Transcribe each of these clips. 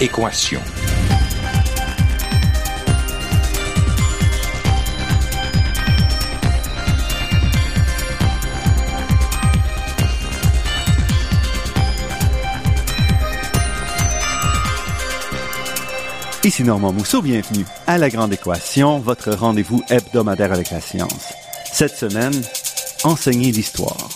Équation. Ici Normand Mousseau, bienvenue à La Grande Équation, votre rendez-vous hebdomadaire avec la science. Cette semaine, enseigner l'histoire.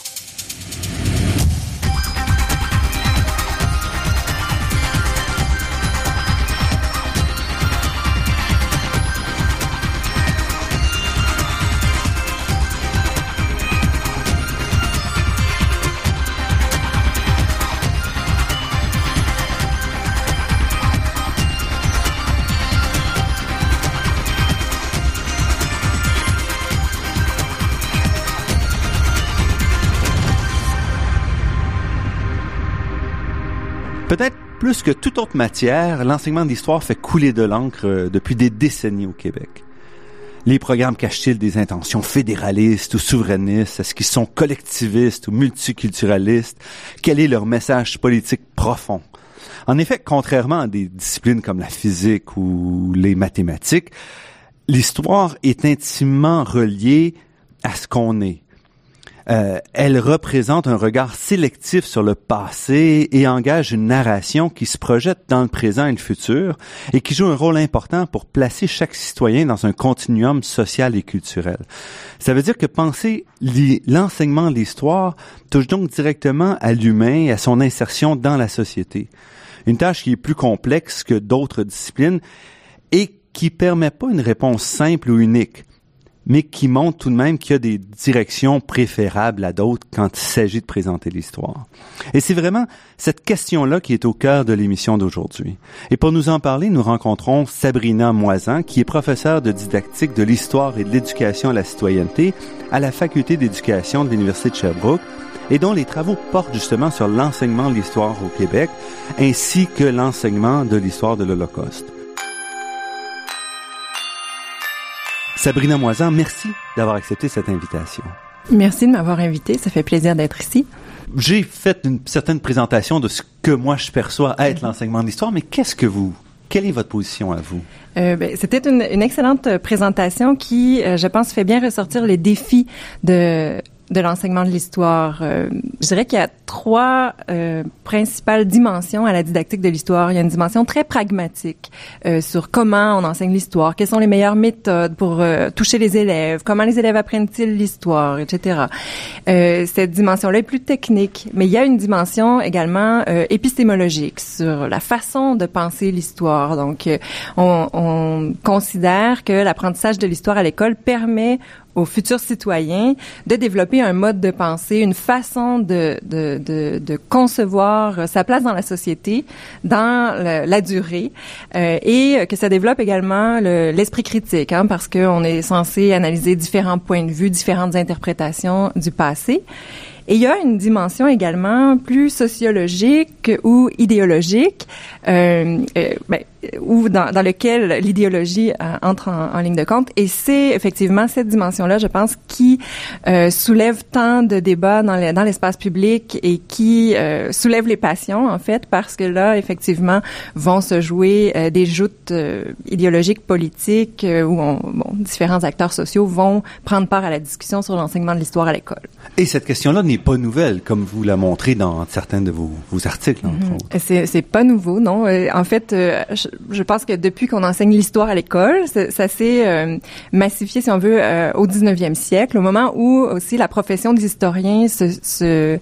Plus que toute autre matière, l'enseignement d'histoire fait couler de l'encre euh, depuis des décennies au Québec. Les programmes cachent-ils des intentions fédéralistes ou souverainistes? Est-ce qu'ils sont collectivistes ou multiculturalistes? Quel est leur message politique profond? En effet, contrairement à des disciplines comme la physique ou les mathématiques, l'histoire est intimement reliée à ce qu'on est, euh, elle représente un regard sélectif sur le passé et engage une narration qui se projette dans le présent et le futur et qui joue un rôle important pour placer chaque citoyen dans un continuum social et culturel. Ça veut dire que penser l'enseignement de l'histoire touche donc directement à l'humain et à son insertion dans la société. Une tâche qui est plus complexe que d'autres disciplines et qui permet pas une réponse simple ou unique mais qui montre tout de même qu'il y a des directions préférables à d'autres quand il s'agit de présenter l'histoire. Et c'est vraiment cette question-là qui est au cœur de l'émission d'aujourd'hui. Et pour nous en parler, nous rencontrons Sabrina Moisan, qui est professeure de didactique de l'histoire et de l'éducation à la citoyenneté à la Faculté d'éducation de l'Université de Sherbrooke et dont les travaux portent justement sur l'enseignement de l'histoire au Québec, ainsi que l'enseignement de l'histoire de l'Holocauste. Sabrina Moisan, merci d'avoir accepté cette invitation. Merci de m'avoir invité, ça fait plaisir d'être ici. J'ai fait une certaine présentation de ce que moi je perçois être l'enseignement de l'histoire, mais qu'est-ce que vous quelle est votre position à vous? Euh, ben, C'était une, une, excellente présentation qui, euh, je pense, fait bien ressortir les défis de de l'enseignement de l'histoire. Euh, je dirais qu'il y a trois euh, principales dimensions à la didactique de l'histoire. Il y a une dimension très pragmatique euh, sur comment on enseigne l'histoire, quelles sont les meilleures méthodes pour euh, toucher les élèves, comment les élèves apprennent-ils l'histoire, etc. Euh, cette dimension-là est plus technique, mais il y a une dimension également épistémologique sur la façon de penser l'histoire. Donc, on, on considère que l'apprentissage de l'histoire à l'école permet aux futurs citoyens de développer un mode de pensée, une façon de, de, de, de concevoir sa place dans la société, dans la durée, euh, et que ça développe également l'esprit critique, hein, parce qu'on est censé analyser différents points de vue, différentes interprétations du passé. Et il y a une dimension également plus sociologique ou idéologique, euh, euh, ben, ou dans, dans lequel l'idéologie euh, entre en, en, ligne de compte. Et c'est effectivement cette dimension-là, je pense, qui euh, soulève tant de débats dans, dans l'espace public et qui euh, soulève les passions, en fait, parce que là, effectivement, vont se jouer des joutes idéologiques, politiques, où on, bon, différents acteurs sociaux vont prendre part à la discussion sur l'enseignement de l'histoire à l'école. Et cette question-là n'est pas nouvelle, comme vous la montré dans certains de vos, vos articles, entre mm -hmm. C'est, c'est pas nouveau, non? En fait, je, je, pense que depuis qu'on enseigne l'histoire à l'école, ça, ça s'est euh, massifié, si on veut, euh, au 19e siècle, au moment où aussi la profession des historiens se, se,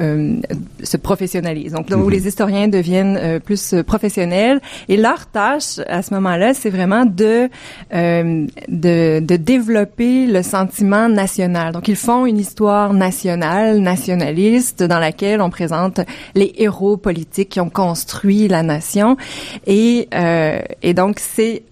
euh, se professionnalise. Donc, là, où mm -hmm. les historiens deviennent plus professionnels. Et leur tâche, à ce moment-là, c'est vraiment de, de, de développer le sentiment national. Donc, ils font une histoire nationale, nationaliste, dans laquelle on présente les héros politiques qui ont construit la nation. Et, euh, et donc, c'est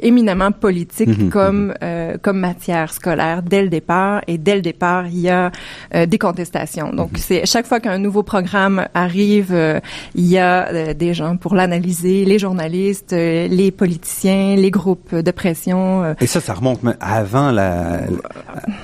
éminemment politique mmh, comme mmh. Euh, comme matière scolaire dès le départ et dès le départ il y a euh, des contestations donc mmh. c'est chaque fois qu'un nouveau programme arrive euh, il y a des gens pour l'analyser les journalistes les politiciens les groupes de pression et ça ça remonte avant la,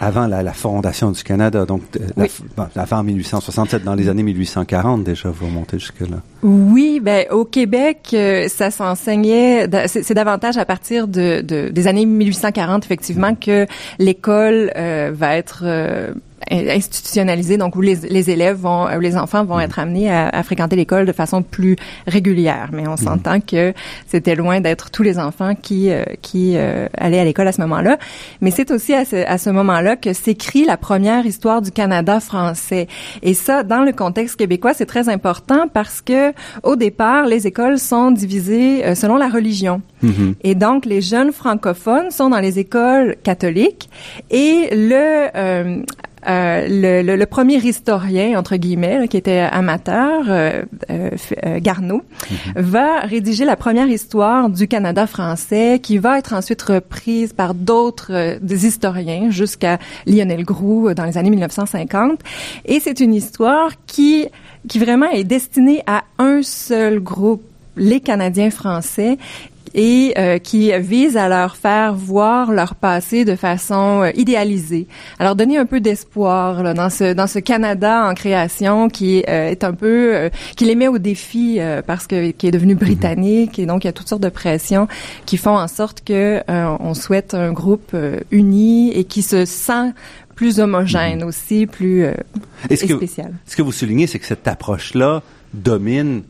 avant la, la, fondation du Canada donc la, oui. avant 1867 dans les années 1840 déjà vous remontez jusque là oui ben au Québec, ça s'enseignait. C'est davantage à partir de, de, des années 1840, effectivement, que l'école euh, va être euh, institutionnalisé, donc où les, les, élèves vont, où les enfants vont être amenés à, à fréquenter l'école de façon plus régulière. Mais on mhm. s'entend que c'était loin d'être tous les enfants qui euh, qui euh, allaient à l'école à ce moment-là. Mais c'est aussi à ce, à ce moment-là que s'écrit la première histoire du Canada français. Et ça, dans le contexte québécois, c'est très important parce que au départ, les écoles sont divisées euh, selon la religion. Mhm. Et donc, les jeunes francophones sont dans les écoles catholiques et le euh, le, le, premier historien, entre guillemets, qui était amateur, euh, euh, Garneau, mhm. va rédiger la première histoire du Canada français, qui va être ensuite reprise par d'autres des historiens jusqu'à Lionel Groux dans les années 1950. Et c'est une histoire qui, qui vraiment est destinée à un seul groupe les Canadiens français et euh, qui vise à leur faire voir leur passé de façon euh, idéalisée. Alors donner un peu d'espoir là, dans ce dans ce Canada en création qui euh, est un peu qui les met au défi parce que qui est devenu mhm. britannique et donc il y a toutes sortes de pressions qui font en sorte que on souhaite un groupe uni et qui se sent plus homogène mhm. aussi, plus spécial. ce que vous soulignez, c'est que cette approche-là domine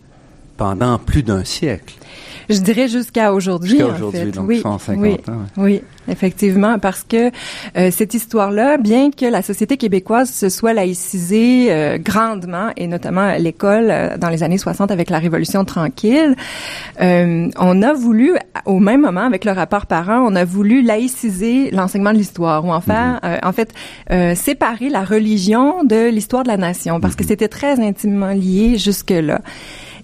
pendant plus d'un siècle. Je dirais jusqu'à aujourd'hui. Jusqu'à aujourd'hui, donc oui, 150 oui, ans. Oui, effectivement, parce que euh, cette histoire-là, bien que la société québécoise se soit laïcisée euh, grandement, et notamment l'école euh, dans les années 60 avec la Révolution tranquille, on a voulu, au même moment, avec le rapport parent, on a voulu laïciser l'enseignement de l'histoire, ou en faire, mhm. en fait, séparer la religion de l'histoire de la nation, parce que mhm. c'était très intimement lié jusque-là.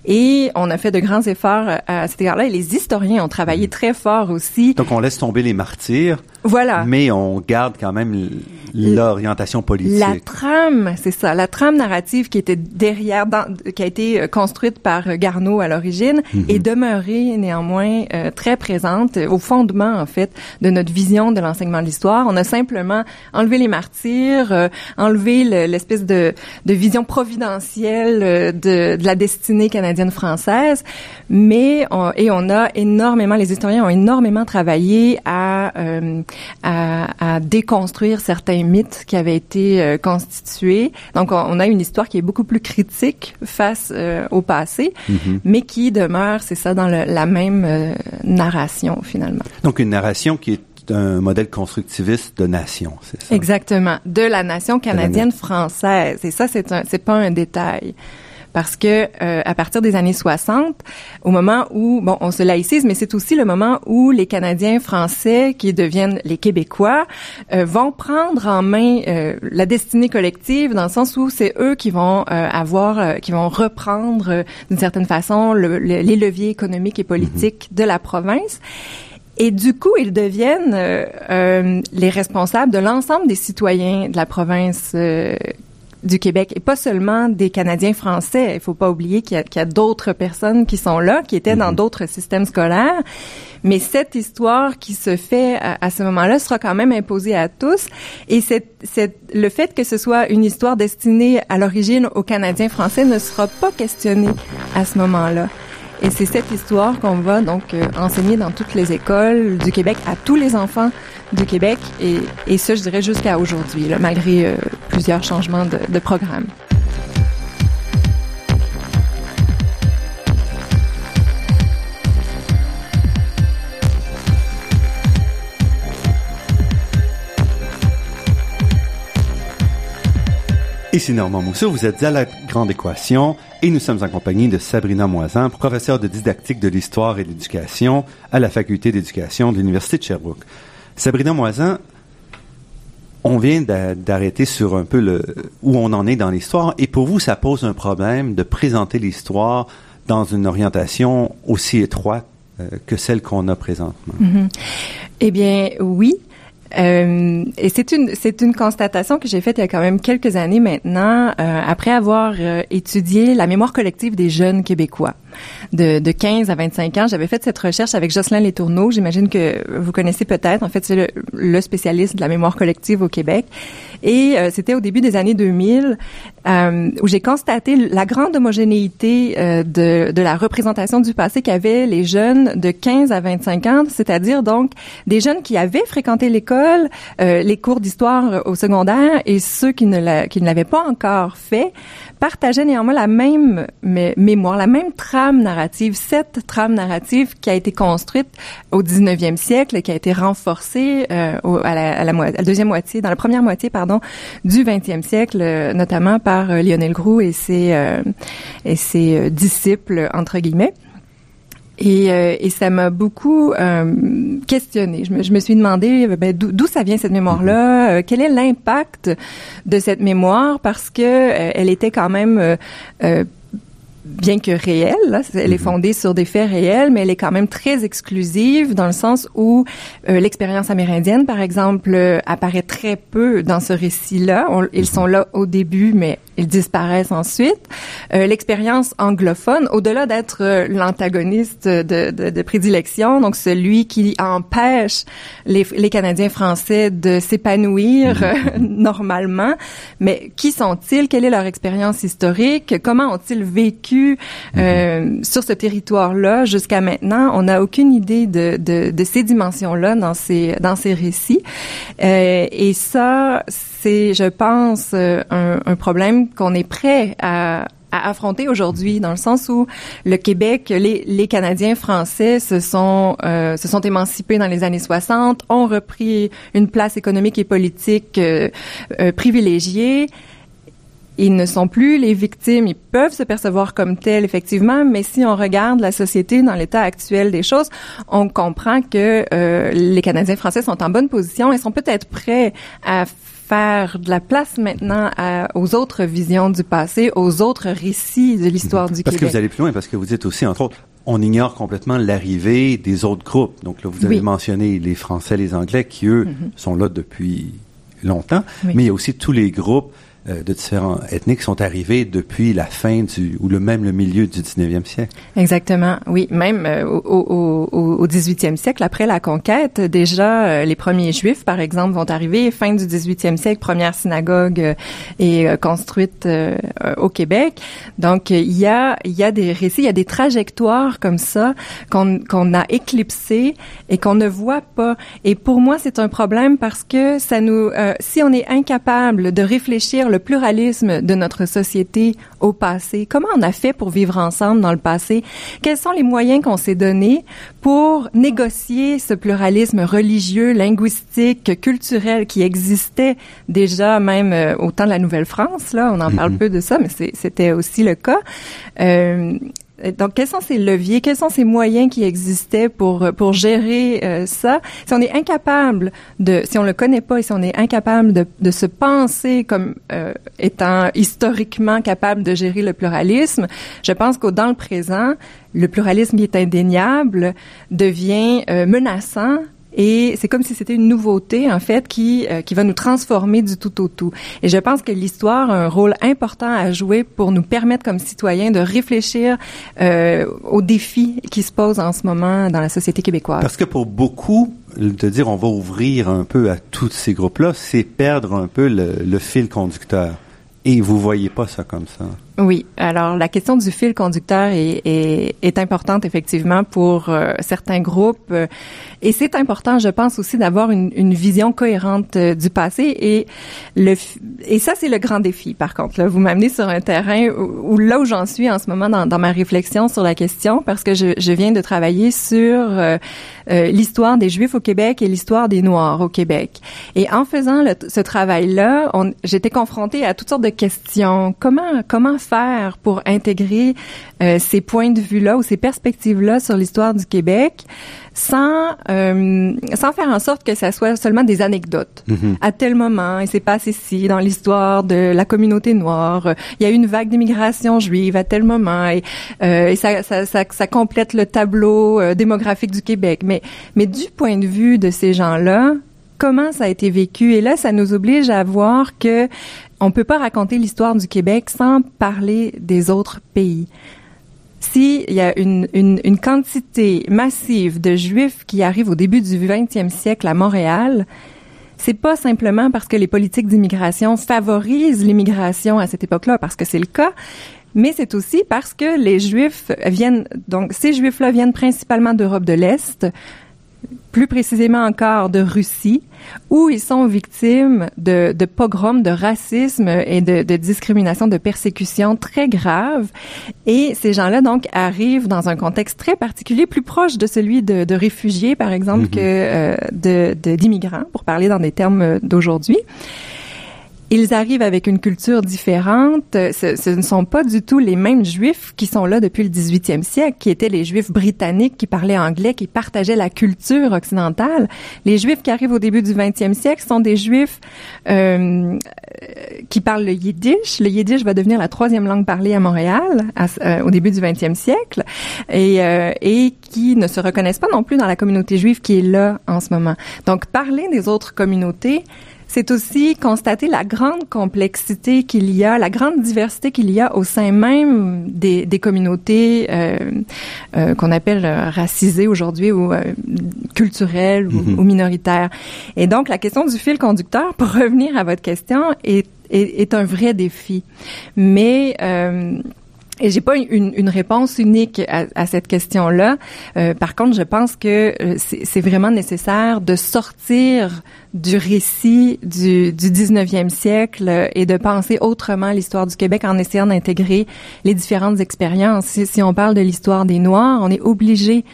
Et on a fait de grands efforts euh, à cet égard-là. Et les historiens ont travaillé très fort aussi. Donc on laisse tomber les martyrs. Voilà. Mais on garde quand même l'orientation politique. La trame, c'est ça, la trame narrative qui était derrière, qui a été euh, construite par euh, Garneau à l'origine, mhm. est demeurée néanmoins très présente au fondement en fait de notre vision de l'enseignement de l'histoire. On a simplement enlevé les martyrs, enlevé l'espèce de, de, vision providentielle de, de la destinée canadienne française, mais on, et on a énormément, les historiens ont énormément travaillé à, euh, à, à, déconstruire certains mythes qui avaient été euh, constitués. Donc, on, a une histoire qui est beaucoup plus critique face euh, au passé, mm-hmm. mais qui demeure, c'est ça, dans le, la même narration finalement. Donc, une narration qui est un modèle constructiviste de nation, c'est ça? Exactement, de la nation canadienne française. Et ça, c'est un, c'est pas un détail parce que euh, à partir des années 60, au moment où bon, on se laïcise, mais c'est aussi le moment où les Canadiens français qui deviennent les Québécois euh, vont prendre en main euh, la destinée collective dans le sens où c'est eux qui vont avoir, qui vont reprendre d'une certaine façon le, les leviers économiques et politiques de la province. Et du coup, ils deviennent euh, les responsables de l'ensemble des citoyens de la province euh, du Québec et pas seulement des Canadiens français. Il faut pas oublier qu'il y a, d'autres personnes qui sont là, qui étaient dans mhm. d'autres systèmes scolaires. Mais cette histoire qui se fait à, ce moment-là sera quand même imposée à tous. Et c'est, le fait que ce soit une histoire destinée à l'origine aux Canadiens français ne sera pas questionné à ce moment-là. Et c'est cette histoire qu'on va donc euh, enseigner dans toutes les écoles du Québec à tous les enfants du Québec et, et ça, je dirais, jusqu'à aujourd'hui, malgré euh, plusieurs changements de programme. Ici Normand Mousseau, vous êtes à la Grande Équation et nous sommes en compagnie de Sabrina Moisan, professeure de didactique de l'histoire et de l'éducation à la Faculté d'éducation de l'Université de Sherbrooke. Sabrina Moisan, on vient d'arrêter sur un peu où on en est dans l'histoire et pour vous, ça pose un problème de présenter l'histoire dans une orientation aussi étroite euh, que celle qu'on a présentement. Mm-hmm. Eh bien, oui. Euh, et c'est une c'est une constatation que j'ai faite il y a quand même quelques années maintenant, euh, après avoir euh, étudié la mémoire collective des jeunes québécois. De, de 15 à 25 ans. J'avais fait cette recherche avec Jocelyn Letourneau. J'imagine que vous connaissez peut-être. En fait, c'est le, spécialiste de la mémoire collective au Québec. Et euh, c'était au début des années 2000 euh, où j'ai constaté la grande homogénéité euh, de, de la représentation du passé qu'avaient les jeunes de 15 à 25 ans, c'est-à-dire donc des jeunes qui avaient fréquenté l'école, les cours d'histoire au secondaire et ceux qui ne l'avaient pas encore fait partageaient néanmoins la même mémoire, la même trame narrative, cette trame narrative qui a été construite au 19e siècle qui a été renforcée euh, à, la, deuxième moitié, dans la première moitié, pardon, du 20e siècle, euh, notamment par euh, Lionel Groux et ses, et ses disciples, entre guillemets. Et, ça m'a beaucoup euh, questionné. Je me, suis demandé ben, d'où ça vient cette mémoire-là, quel est l'impact de cette mémoire, parce que elle était quand même bien que réelle, là, elle est mhm. fondée sur des faits réels, mais elle est quand même très exclusive dans le sens où l'expérience amérindienne, par exemple, apparaît très peu dans ce récit-là. Ils mhm. sont là au début, mais ils disparaissent ensuite. Euh, L'expérience anglophone, au-delà d'être euh, l'antagoniste de, de, de, prédilection, donc celui qui empêche les, les Canadiens français de s'épanouir mhm. euh, normalement, mais qui sont-ils? Quelle est leur expérience historique? Comment ont-ils vécu euh, sur ce territoire-là jusqu'à maintenant? On n'a aucune idée de, de, de ces dimensions-là dans ces dans ces récits. Euh, et ça, c'est, je pense, un, un problème qu'on est prêt à, affronter aujourd'hui, dans le sens où le Québec, les, Canadiens français se sont euh, se sont émancipés dans les années 60, ont repris une place économique et politique euh, euh, privilégiée. Ils ne sont plus les victimes, ils peuvent se percevoir comme tels effectivement, mais si on regarde la société dans l'état actuel des choses, on comprend que les Canadiens français sont en bonne position et sont peut-être prêts à faire de la place maintenant aux autres visions du passé, aux autres récits de l'histoire du Québec. Parce que vous allez plus loin, parce que vous dites aussi, entre autres, on ignore complètement l'arrivée des autres groupes. Donc là, vous avez mentionné les Français, les Anglais, qui eux mm-hmm. sont là depuis longtemps, mais il y a aussi tous les groupes euh, de différents ethniques sont arrivés depuis la fin du ou le même le milieu du 19e siècle. Exactement, oui, même euh, au, au, au 18e siècle après la conquête, déjà euh, les premiers juifs par exemple vont arriver fin du 18e siècle, première synagogue est construite au Québec. Donc il y a il y a des récits, il y a des trajectoires comme ça qu'on qu'on a éclipsées et qu'on ne voit pas. Et pour moi, c'est un problème parce que ça nous si on est incapable de réfléchir le pluralisme de notre société au passé? Comment on a fait pour vivre ensemble dans le passé? Quels sont les moyens qu'on s'est donnés pour négocier ce pluralisme religieux, linguistique, culturel qui existait déjà même euh, au temps de la Nouvelle-France? Là, on en parle mm-hmm. peu de ça, mais c'était aussi le cas. Euh, donc, quels sont ces leviers, quels sont ces moyens qui existaient pour euh, pour gérer euh, ça? Si on est incapable de, si on le connaît pas et si on est incapable de, de se penser comme étant historiquement capable de gérer le pluralisme, je pense qu'au dans le présent, le pluralisme qui est indéniable devient menaçant et c'est comme si c'était une nouveauté en fait qui euh, qui va nous transformer du tout au tout. Et je pense que l'histoire a un rôle important à jouer pour nous permettre comme citoyens de réfléchir euh, aux défis qui se posent en ce moment dans la société québécoise. Parce que pour beaucoup de dire on va ouvrir un peu à tous ces groupes-là, c'est perdre un peu le, le fil conducteur. Et vous voyez pas ça comme ça. Oui, alors la question du fil conducteur est, est, est importante effectivement pour euh, certains groupes euh, et c'est important, je pense aussi, d'avoir une, une, vision cohérente euh, du passé et le et ça c'est le grand défi. Par contre, là, vous m'amenez sur un terrain où, là où j'en suis en ce moment dans, dans, ma réflexion sur la question parce que je, je viens de travailler sur l'histoire des Juifs au Québec et l'histoire des Noirs au Québec. Et en faisant le, ce travail-là, j'étais confrontée à toutes sortes de questions. Comment comment faire pour intégrer euh, ces points de vue-là ou ces perspectives-là sur l'histoire du Québec sans euh, sans faire en sorte que ça soit seulement des anecdotes. Mm-hmm. À tel moment, il s'est passé ci dans l'histoire de la communauté noire. Il y a eu une vague d'immigration juive à tel moment et, euh, et ça, ça, ça, ça, complète le tableau démographique du Québec. Mais mais du point de vue de ces gens-là, comment ça a été vécu? Et là, ça nous oblige à voir que on peut pas raconter l'histoire du Québec sans parler des autres pays. s'il y a une, une, une, quantité massive de Juifs qui arrivent au début du 20e siècle à Montréal, c'est pas simplement parce que les politiques d'immigration favorisent l'immigration à cette époque-là, parce que c'est le cas, mais c'est aussi parce que les Juifs viennent, donc ces Juifs-là viennent principalement d'Europe de l'Est, plus précisément encore de Russie, où ils sont victimes de, de pogroms, de racisme et de, de, discrimination, de persécution très graves. Et ces gens-là, donc, arrivent dans un contexte très particulier, plus proche de celui de, de réfugiés, par exemple, mm-hmm. que euh, de d'immigrants, pour parler dans des termes d'aujourd'hui. Ils arrivent avec une culture différente. Ce, ne sont pas du tout les mêmes Juifs qui sont là depuis le 18e siècle, qui étaient les Juifs britanniques qui parlaient anglais, qui partageaient la culture occidentale. Les Juifs qui arrivent au début du 20e siècle sont des Juifs euh, qui parlent le Yiddish. Le Yiddish va devenir la troisième langue parlée à Montréal euh, au début du 20e siècle et, euh, et qui ne se reconnaissent pas non plus dans la communauté juive qui est là en ce moment. Donc, parler des autres communautés, c'est aussi constater la grande complexité qu'il y a, la grande diversité qu'il y a au sein même des, des communautés euh, euh, qu'on appelle euh, racisées aujourd'hui ou euh, culturelles ou, mm-hmm. ou, minoritaires. Et donc, la question du fil conducteur, pour revenir à votre question, est, est, est un vrai défi. Mais euh, et j'ai pas une, une, réponse unique à, à cette question-là. Euh, par contre, je pense que euh, c'est vraiment nécessaire de sortir du récit du, du 19e siècle et de penser autrement l'histoire du Québec en essayant d'intégrer les différentes expériences. Si, si on parle de l'histoire des Noirs, on est obligé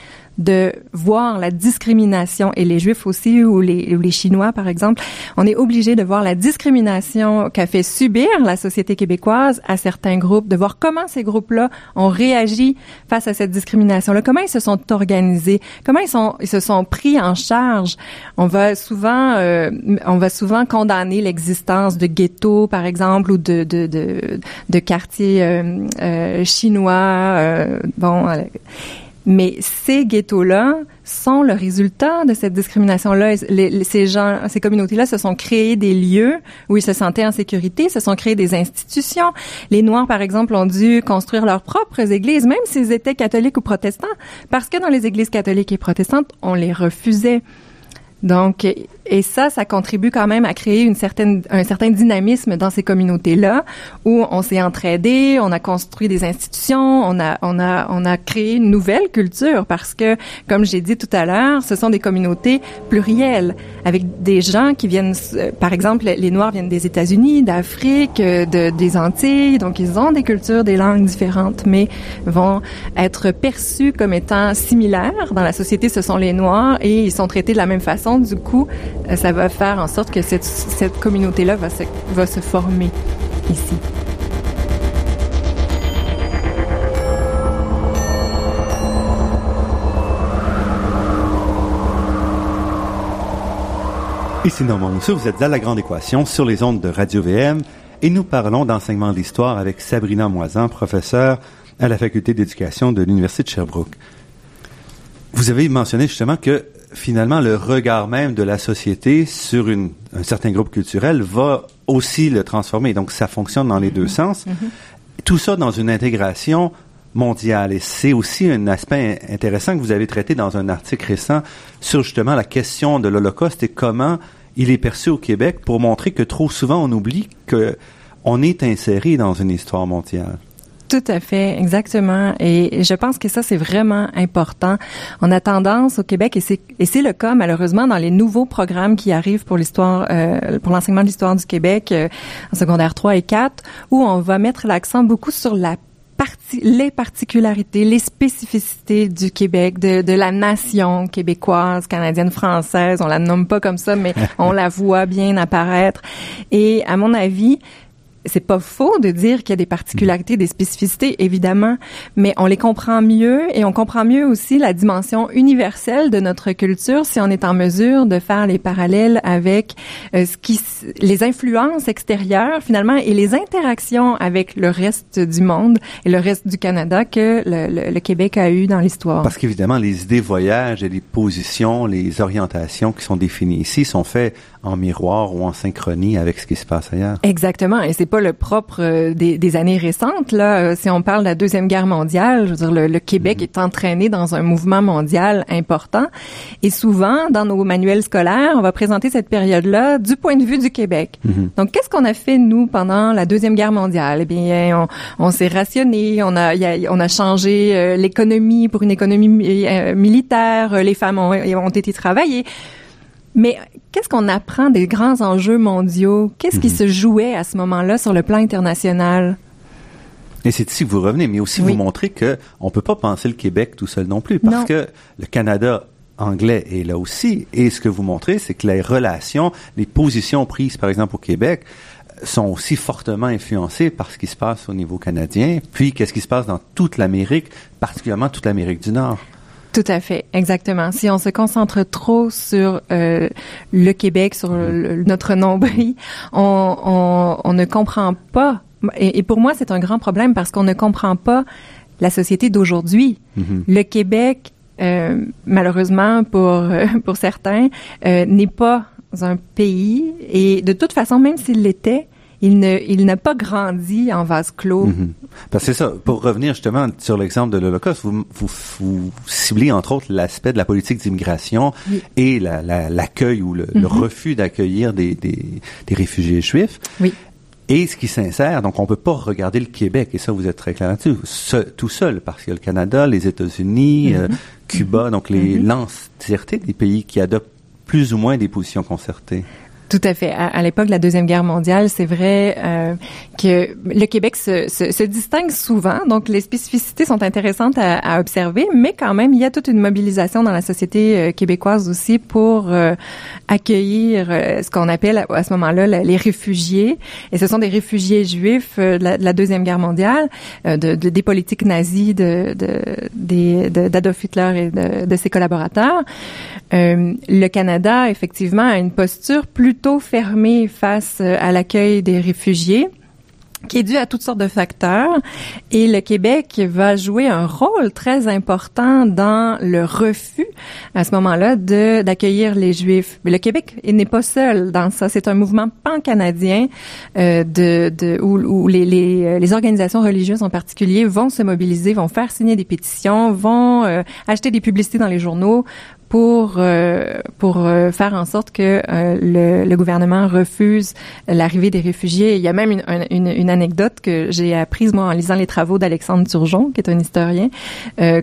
de voir la discrimination, et les Juifs aussi, ou les, ou les Chinois, par exemple, on est obligé de voir la discrimination qu'a fait subir la société québécoise à certains groupes, de voir comment ces groupes-là ont réagi face à cette discrimination-là, comment ils se sont organisés, comment ils, sont, ils se sont pris en charge? On va souvent, euh, on va souvent condamner l'existence de ghettos, par exemple, ou de, de, de, de quartiers euh, euh, chinois. Euh, bon, mais ces ghettos-là sont le résultat de cette discrimination-là. ces gens, ces communautés-là se sont créés des lieux où ils se sentaient en sécurité, se sont créés des institutions. Les Noirs, par exemple, ont dû construire leurs propres églises, même s'ils étaient catholiques ou protestants, parce que dans les églises catholiques et protestantes, on les refusait. Donc, et ça, ça contribue quand même à créer une certaine, un certain dynamisme dans ces communautés-là, où on s'est entraidé, on a construit des institutions, on a, on a, on a créé une nouvelle culture parce que, comme j'ai dit tout à l'heure, ce sont des communautés plurielles avec des gens qui viennent, euh, par exemple, les Noirs viennent des États-Unis, d'Afrique, euh, de, des Antilles, donc ils ont des cultures, des langues différentes, mais vont être perçus comme étant similaires dans la société. Ce sont les Noirs et ils sont traités de la même façon. Du coup, ça va faire en sorte que cette, communauté-là va se, va se former ici. Ici Normand Mousseau, vous êtes à La Grande Équation sur les ondes de Radio-VM et nous parlons d'enseignement d'histoire avec Sabrina Moisan, professeure à la Faculté d'éducation de l'Université de Sherbrooke. Vous avez mentionné justement que finalement le regard même de la société sur une, un certain groupe culturel va aussi le transformer. Donc ça fonctionne dans les deux mm-hmm. sens. Mm-hmm. Tout ça dans une intégration mondiale. Et c'est aussi un aspect intéressant que vous avez traité dans un article récent sur justement la question de l'Holocauste et comment il est perçu au Québec pour montrer que trop souvent on oublie que on est inséré dans une histoire mondiale. Tout à fait, exactement. Et je pense que ça, c'est vraiment important. On a tendance au Québec, et c'est, et c'est le cas malheureusement dans les nouveaux programmes qui arrivent pour l'histoire, euh, pour l'enseignement de l'histoire du Québec euh, en secondaire 3 et 4, où on va mettre l'accent beaucoup sur la les particularités, les spécificités du Québec, de, de la nation québécoise, canadienne, française. On la nomme pas comme ça, mais on la voit bien apparaître. Et à mon avis, c'est pas faux de dire qu'il y a des particularités, des spécificités, évidemment, mais on les comprend mieux et on comprend mieux aussi la dimension universelle de notre culture si on est en mesure de faire les parallèles avec euh, ce qui, les influences extérieures finalement et les interactions avec le reste du monde et le reste du Canada que le, le, Québec a eu dans l'histoire. Parce qu'évidemment, les idées voyages et les positions, les orientations qui sont définies ici sont faites en miroir ou en synchronie avec ce qui se passe ailleurs. Exactement, et c'est pas le propre euh, des, des, années récentes. Là, euh, si on parle de la deuxième guerre mondiale, je veux dire, le, Québec mm-hmm. est entraîné dans un mouvement mondial important, et souvent dans nos manuels scolaires, on va présenter cette période-là du point de vue du Québec. Mm-hmm. Donc, qu'est-ce qu'on a fait nous pendant la deuxième guerre mondiale? Eh bien, on, on s'est rationné, on a, on a changé euh, l'économie pour une économie militaire, les femmes ont, ont été travaillées. Mais qu'est-ce qu'on apprend des grands enjeux mondiaux? Qu'est-ce qui mhm. se jouait à ce moment-là sur le plan international? Et c'est ici que vous revenez, mais aussi vous montrer que on peut pas penser le Québec tout seul non plus, parce que le Canada anglais est là aussi. Et ce que vous montrez, c'est que les relations, les positions prises, par exemple, au Québec, sont aussi fortement influencées par ce qui se passe au niveau canadien, puis qu'est-ce qui se passe dans toute l'Amérique, particulièrement toute l'Amérique du Nord. Tout à fait, exactement. Si on se concentre trop sur euh, le Québec, sur notre nombril, on, on, on, ne comprend pas. Et, pour moi, c'est un grand problème parce qu'on ne comprend pas la société d'aujourd'hui. Mm-hmm. Le Québec, euh, malheureusement pour pour certains, euh, n'est pas un pays. Et de toute façon, même s'il l'était, il ne, il n'a pas grandi en vase clos. Mhm. Parce que c'est ça. Pour revenir justement sur l'exemple de l'Holocauste, vous, vous, vous, ciblez entre autres l'aspect de la politique d'immigration et l'accueil la, ou le, le mhm. refus d'accueillir des, des, des, réfugiés juifs. Oui. Et ce qui s'insère, donc on peut pas regarder le Québec, et ça vous êtes très clair là-dessus, tout seul, parce qu'il y a le Canada, les États-Unis, euh, mhm. Cuba, donc les l'entièreté des pays qui adoptent plus ou moins des positions concertées. Tout à fait. À, l'époque de la Deuxième Guerre mondiale, c'est vrai euh, que le Québec se, distingue souvent, donc les spécificités sont intéressantes à, observer, mais quand même, il y a toute une mobilisation dans la société euh, québécoise aussi pour euh, accueillir ce qu'on appelle à, ce moment-là les réfugiés. Et ce sont des réfugiés juifs de la, de, Deuxième Guerre mondiale, de, de, des politiques nazies de, d'Adolf Hitler et de, de ses collaborateurs. Le Canada, effectivement, a une posture plus fermé face euh, à l'accueil des réfugiés qui est dû à toutes sortes de facteurs. Et le Québec va jouer un rôle très important dans le refus, à ce moment-là, de d'accueillir les Juifs. Mais le Québec n'est pas seul dans ça. C'est un mouvement pan-canadien euh, où, euh, les, organisations religieuses en particulier vont se mobiliser, vont faire signer des pétitions, vont acheter des publicités dans les journaux pour euh, pour euh, faire en sorte que euh, le, le, gouvernement refuse l'arrivée des réfugiés. Il y a même une, une, une anecdote que j'ai apprise moi en lisant les travaux d'Alexandre Turgeon, qui est un historien,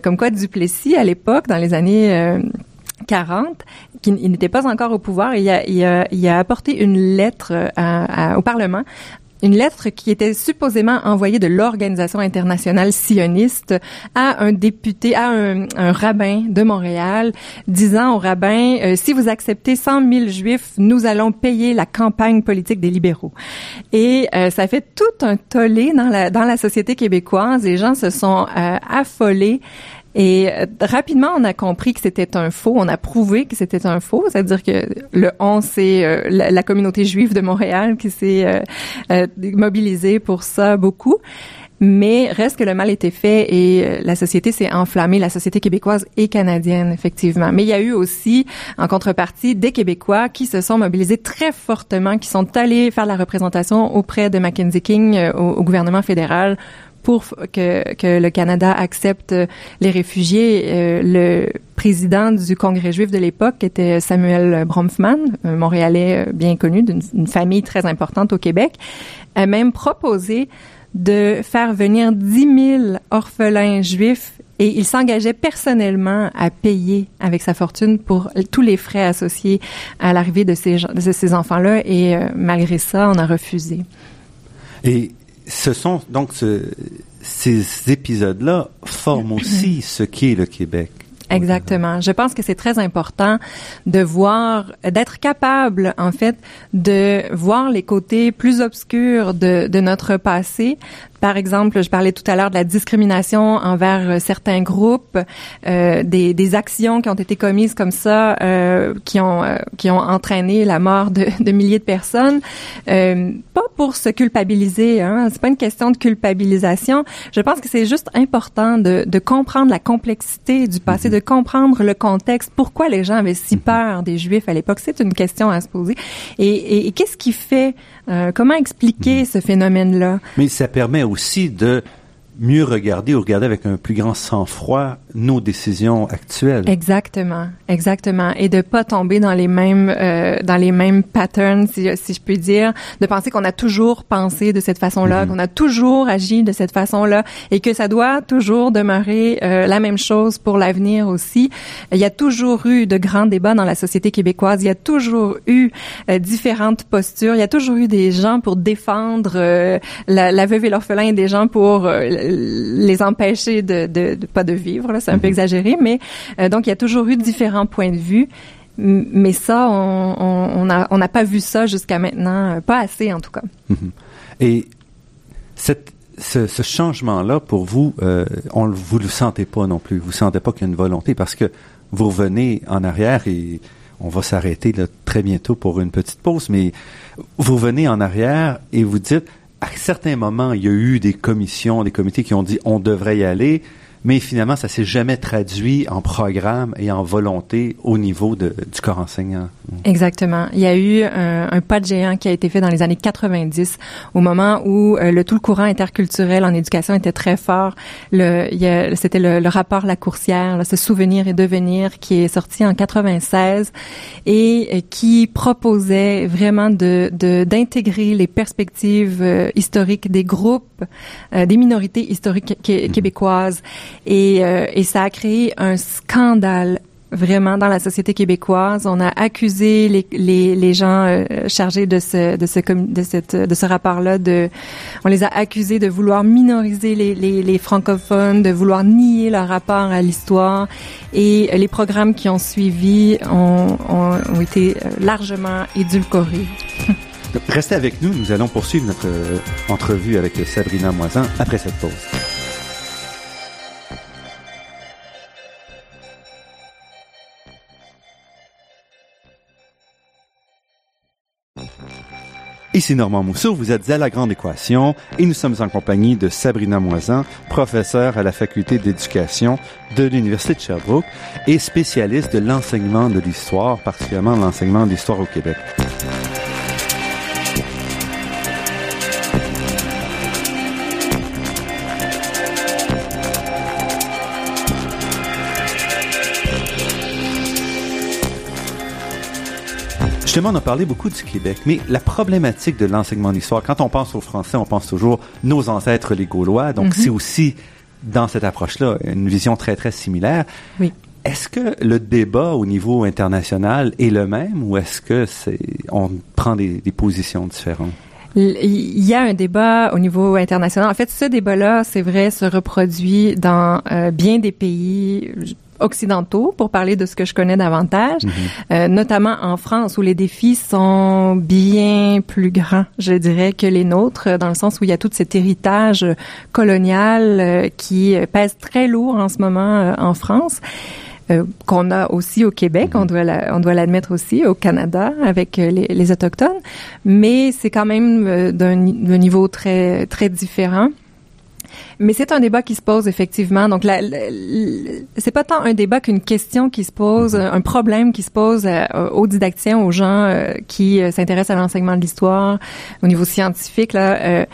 comme quoi Duplessis à l'époque, dans les années 40, qui n'était pas encore au pouvoir, il a, il a, il a apporté une lettre à, au Parlement une lettre qui était supposément envoyée de l'Organisation internationale sioniste à un député, à un, rabbin de Montréal, disant au rabbin, euh, si vous acceptez 100 000 juifs, nous allons payer la campagne politique des libéraux. Et euh, ça fait tout un tollé dans la, dans la société québécoise. Les gens se sont euh, affolés et euh, rapidement, on a compris que c'était un faux. On a prouvé que c'était un faux. C'est-à-dire que le 11, c'est euh, la, communauté juive de Montréal qui s'est euh, mobilisée pour ça beaucoup. Mais reste que le mal était fait et la société s'est enflammée, la société québécoise et canadienne, effectivement. Mais il y a eu aussi, en contrepartie, des Québécois qui se sont mobilisés très fortement, qui sont allés faire la représentation auprès de Mackenzie King au gouvernement fédéral pour que, le Canada accepte les réfugiés. Euh, le président du Congrès juif de l'époque était Samuel Bromfman, un Montréalais euh, bien connu d'une famille très importante au Québec, a même proposé de faire venir 10 000 orphelins juifs et il s'engageait personnellement à payer avec sa fortune pour tous les frais associés à l'arrivée de ces, enfants-là et euh, malgré ça, on a refusé. Et ce sont donc ces épisodes-là forment aussi ce qu'est le Québec. Exactement. Je pense que c'est très important de voir, d'être capable, en fait, de voir les côtés plus obscurs de, de notre passé, par exemple, je parlais tout à l'heure de la discrimination envers euh, certains groupes, euh, des, des, actions qui ont été commises comme ça, euh, qui ont euh, qui ont entraîné la mort de, de milliers de personnes. Euh, pas pour se culpabiliser, hein, c'est pas une question de culpabilisation. Je pense que c'est juste important de, de, comprendre la complexité du passé, mhm. de comprendre le contexte, pourquoi les gens avaient si mhm. peur des Juifs à l'époque. C'est une question à se poser. Et, et, et qu'est-ce qui fait Comment expliquer mhm. ce phénomène-là? Mais ça permet aussi de mieux regarder ou regarder avec un plus grand sang-froid nos décisions actuelles. Exactement, exactement, et de pas tomber dans les mêmes euh, dans les mêmes patterns, si, si je puis dire, de penser qu'on a toujours pensé de cette façon-là, mm-hmm. qu'on a toujours agi de cette façon-là, et que ça doit toujours demeurer euh, la même chose pour l'avenir aussi. Il y a toujours eu de grands débats dans la société québécoise. Il y a toujours eu euh, différentes postures. Il y a toujours eu des gens pour défendre euh, la, la, veuve et l'orphelin, et des gens pour euh, les empêcher de, de, de pas de vivre. C'est un peu mhm. exagéré, mais euh, donc il y a toujours eu différents points de vue. Mais ça, on n'a on, on pas vu ça jusqu'à maintenant, euh, pas assez en tout cas. Mhm. Et cette, ce, ce changement-là, pour vous, euh, on, vous le sentez pas non plus. Vous sentez pas qu'il y a une volonté parce que vous revenez en arrière et on va s'arrêter très bientôt pour une petite pause, mais vous revenez en arrière et vous dites, à certains moments, il y a eu des commissions, des comités qui ont dit on devrait y aller mais finalement, ça s'est jamais traduit en programme et en volonté au niveau de, du corps enseignant. Exactement. Il y a eu un, un, pas de géant qui a été fait dans les années 90, au moment où euh, le tout le courant interculturel en éducation était très fort. C'était le, le, rapport La Coursière, là, ce souvenir et devenir, qui est sorti en 96 et euh, qui proposait vraiment de d'intégrer les perspectives euh, historiques des groupes, des minorités historiques mm-hmm. québécoises et, euh, et ça a créé un scandale vraiment dans la société québécoise. On a accusé les, les, les gens euh, chargés de ce de ce de cette de ce rapport-là de on les a accusés de vouloir minoriser les, les, les francophones, de vouloir nier leur rapport à l'histoire et les programmes qui ont suivi ont, ont, ont été euh, largement édulcorés. Restez avec nous, nous allons poursuivre notre entrevue avec Sabrina Moisan après cette pause. Ici Normand Mousseau, vous êtes à La Grande Équation et nous sommes en compagnie de Sabrina Moisan, professeure à la Faculté d'éducation de l'Université de Sherbrooke et spécialiste de l'enseignement de l'histoire, particulièrement l'enseignement d'histoire au Québec. Justement, on a parlé beaucoup du Québec, mais la problématique de l'enseignement d'histoire, quand on pense aux Français, on pense toujours nos ancêtres les Gaulois, donc mm-hmm. c'est aussi dans cette approche-là une vision très très similaire. Oui. Est-ce que le débat au niveau international est le même ou est-ce que c'est on prend des, des positions différentes? Il y a un débat au niveau international. En fait, ce débat-là, c'est vrai, se reproduit dans euh, bien des pays occidentaux, pour parler de ce que je connais davantage, mhm. euh, notamment en France, où les défis sont bien plus grands, je dirais, que les nôtres, dans le sens où il y a tout cet héritage colonial euh, qui pèse très lourd en ce moment euh, en France. Euh, qu'on a aussi au Québec, on mhm. doit la, on doit l'admettre aussi au Canada avec les, les autochtones, mais c'est quand même d'un niveau très très différent. Mais c'est un débat qui se pose effectivement. Donc, c'est pas tant un débat qu'une question qui se pose, mm-hmm. un problème qui se pose euh, aux didacticiens, aux gens euh, qui euh, s'intéressent à l'enseignement de l'histoire au niveau scientifique. Là,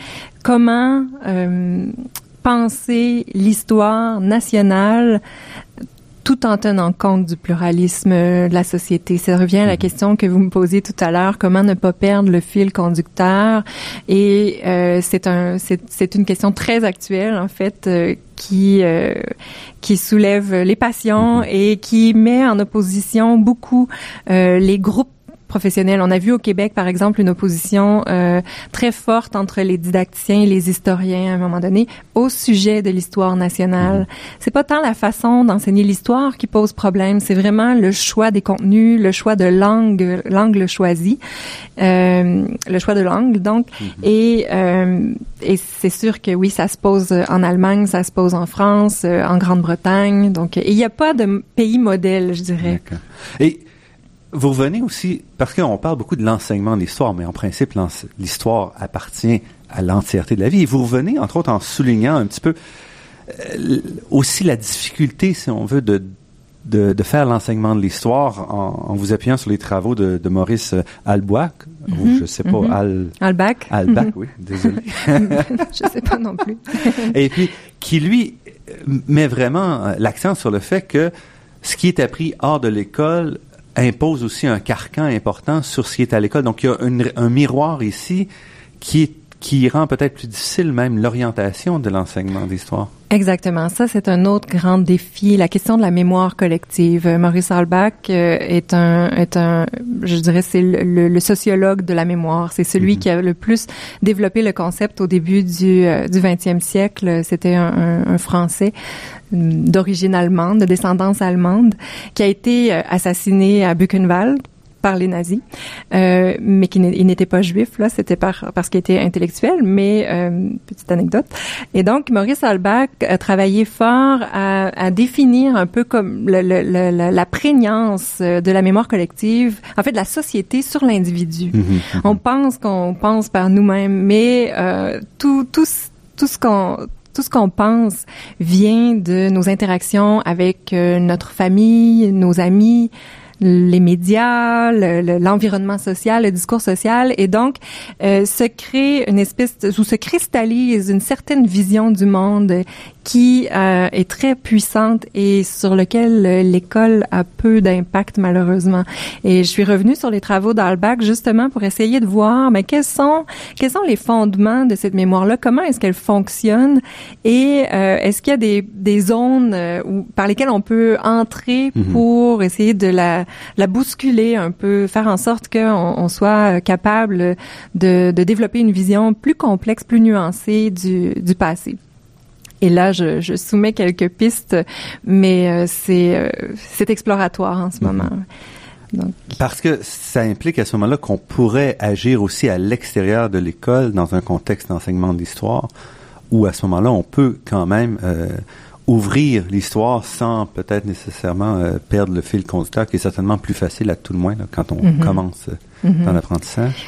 comment penser l'histoire nationale tout en tenant compte du pluralisme de la société. Ça revient à la mhm. question que vous me posiez tout à l'heure, comment ne pas perdre le fil conducteur? Et euh, c'est un, c'est une question très actuelle en fait. Euh, qui euh, qui soulève les passions mhm. et qui met en opposition beaucoup euh, les groupes professionnelle. On a vu au Québec, par exemple, une opposition euh, très forte entre les didacticiens et les historiens à un moment donné au sujet de l'histoire nationale. Mm-hmm. C'est pas tant la façon d'enseigner l'histoire qui pose problème, c'est vraiment le choix des contenus, le choix de langue, l'angle choisi, euh, le choix de langue, donc. Mm-hmm. Et euh, et c'est sûr que oui, ça se pose en Allemagne, ça se pose en France, euh, en Grande-Bretagne. Donc, il n'y a pas de pays modèle, je dirais. Et vous revenez aussi, parce qu'on parle beaucoup de l'enseignement de l'histoire, mais en principe, l'histoire appartient à l'entièreté de la vie. Et vous revenez, entre autres, en soulignant un petit peu euh, aussi la difficulté, si on veut, de, de, faire l'enseignement de l'histoire en, vous appuyant sur les travaux de, Maurice Albois, ou mhm. je sais pas, mm Al... Albach. Albach, oui, désolé. je sais pas non plus. Et puis, qui lui met vraiment l'accent sur le fait que ce qui est appris hors de l'école impose aussi un carcan important sur ce qui est à l'école. Donc, il y a un miroir ici qui qui rend peut-être plus difficile même l'orientation de l'enseignement d'histoire. Exactement. Ça, c'est un autre grand défi, la question de la mémoire collective. Maurice Albach euh, est un, est un, je dirais, c'est le, sociologue de la mémoire. C'est celui mm-hmm. qui a le plus développé le concept au début du, euh, du 20e siècle. C'était un, un, Français d'origine allemande, de descendance allemande, qui a été euh, assassiné à Buchenwald par les nazis, euh, mais qui n'était pas juif là, c'était par, parce qu'il était intellectuel. Mais euh, petite anecdote. Et donc Maurice Albach a travaillé fort à, à définir un peu comme le, le, le, la prégnance de la mémoire collective, en fait de la société sur l'individu. Mhm, mhm. On pense qu'on pense par nous-mêmes, mais euh, tout, tout, tout ce qu'on tout ce qu'on pense vient de nos interactions avec euh, notre famille, nos amis, les médias, l'environnement social, le discours social, et donc euh, se crée une espèce de, ou se cristallise une certaine vision du monde qui euh, est très puissante et sur lequel euh, l'école a peu d'impact malheureusement. Et je suis revenue sur les travaux d'Albach justement pour essayer de voir mais quels sont quels sont les fondements de cette mémoire-là, comment est-ce qu'elle fonctionne? Et euh, est-ce qu'il y a des, des zones euh, où, par lesquelles on peut entrer mhm. pour essayer de la, la bousculer un peu, faire en sorte qu'on on soit capable de, de développer une vision plus complexe, plus nuancée du, du passé. Et là, je, je soumets quelques pistes, mais euh, c'est euh, c'est exploratoire en ce mhm. moment. Donc. Parce que ça implique à ce moment-là qu'on pourrait agir aussi à l'extérieur de l'école dans un contexte d'enseignement d'histoire, où à ce moment-là, on peut quand même euh, ouvrir l'histoire sans peut-être nécessairement perdre le fil conducteur, qui est certainement plus facile à tout le moins quand on mhm. commence mhm. dans l'apprentissage.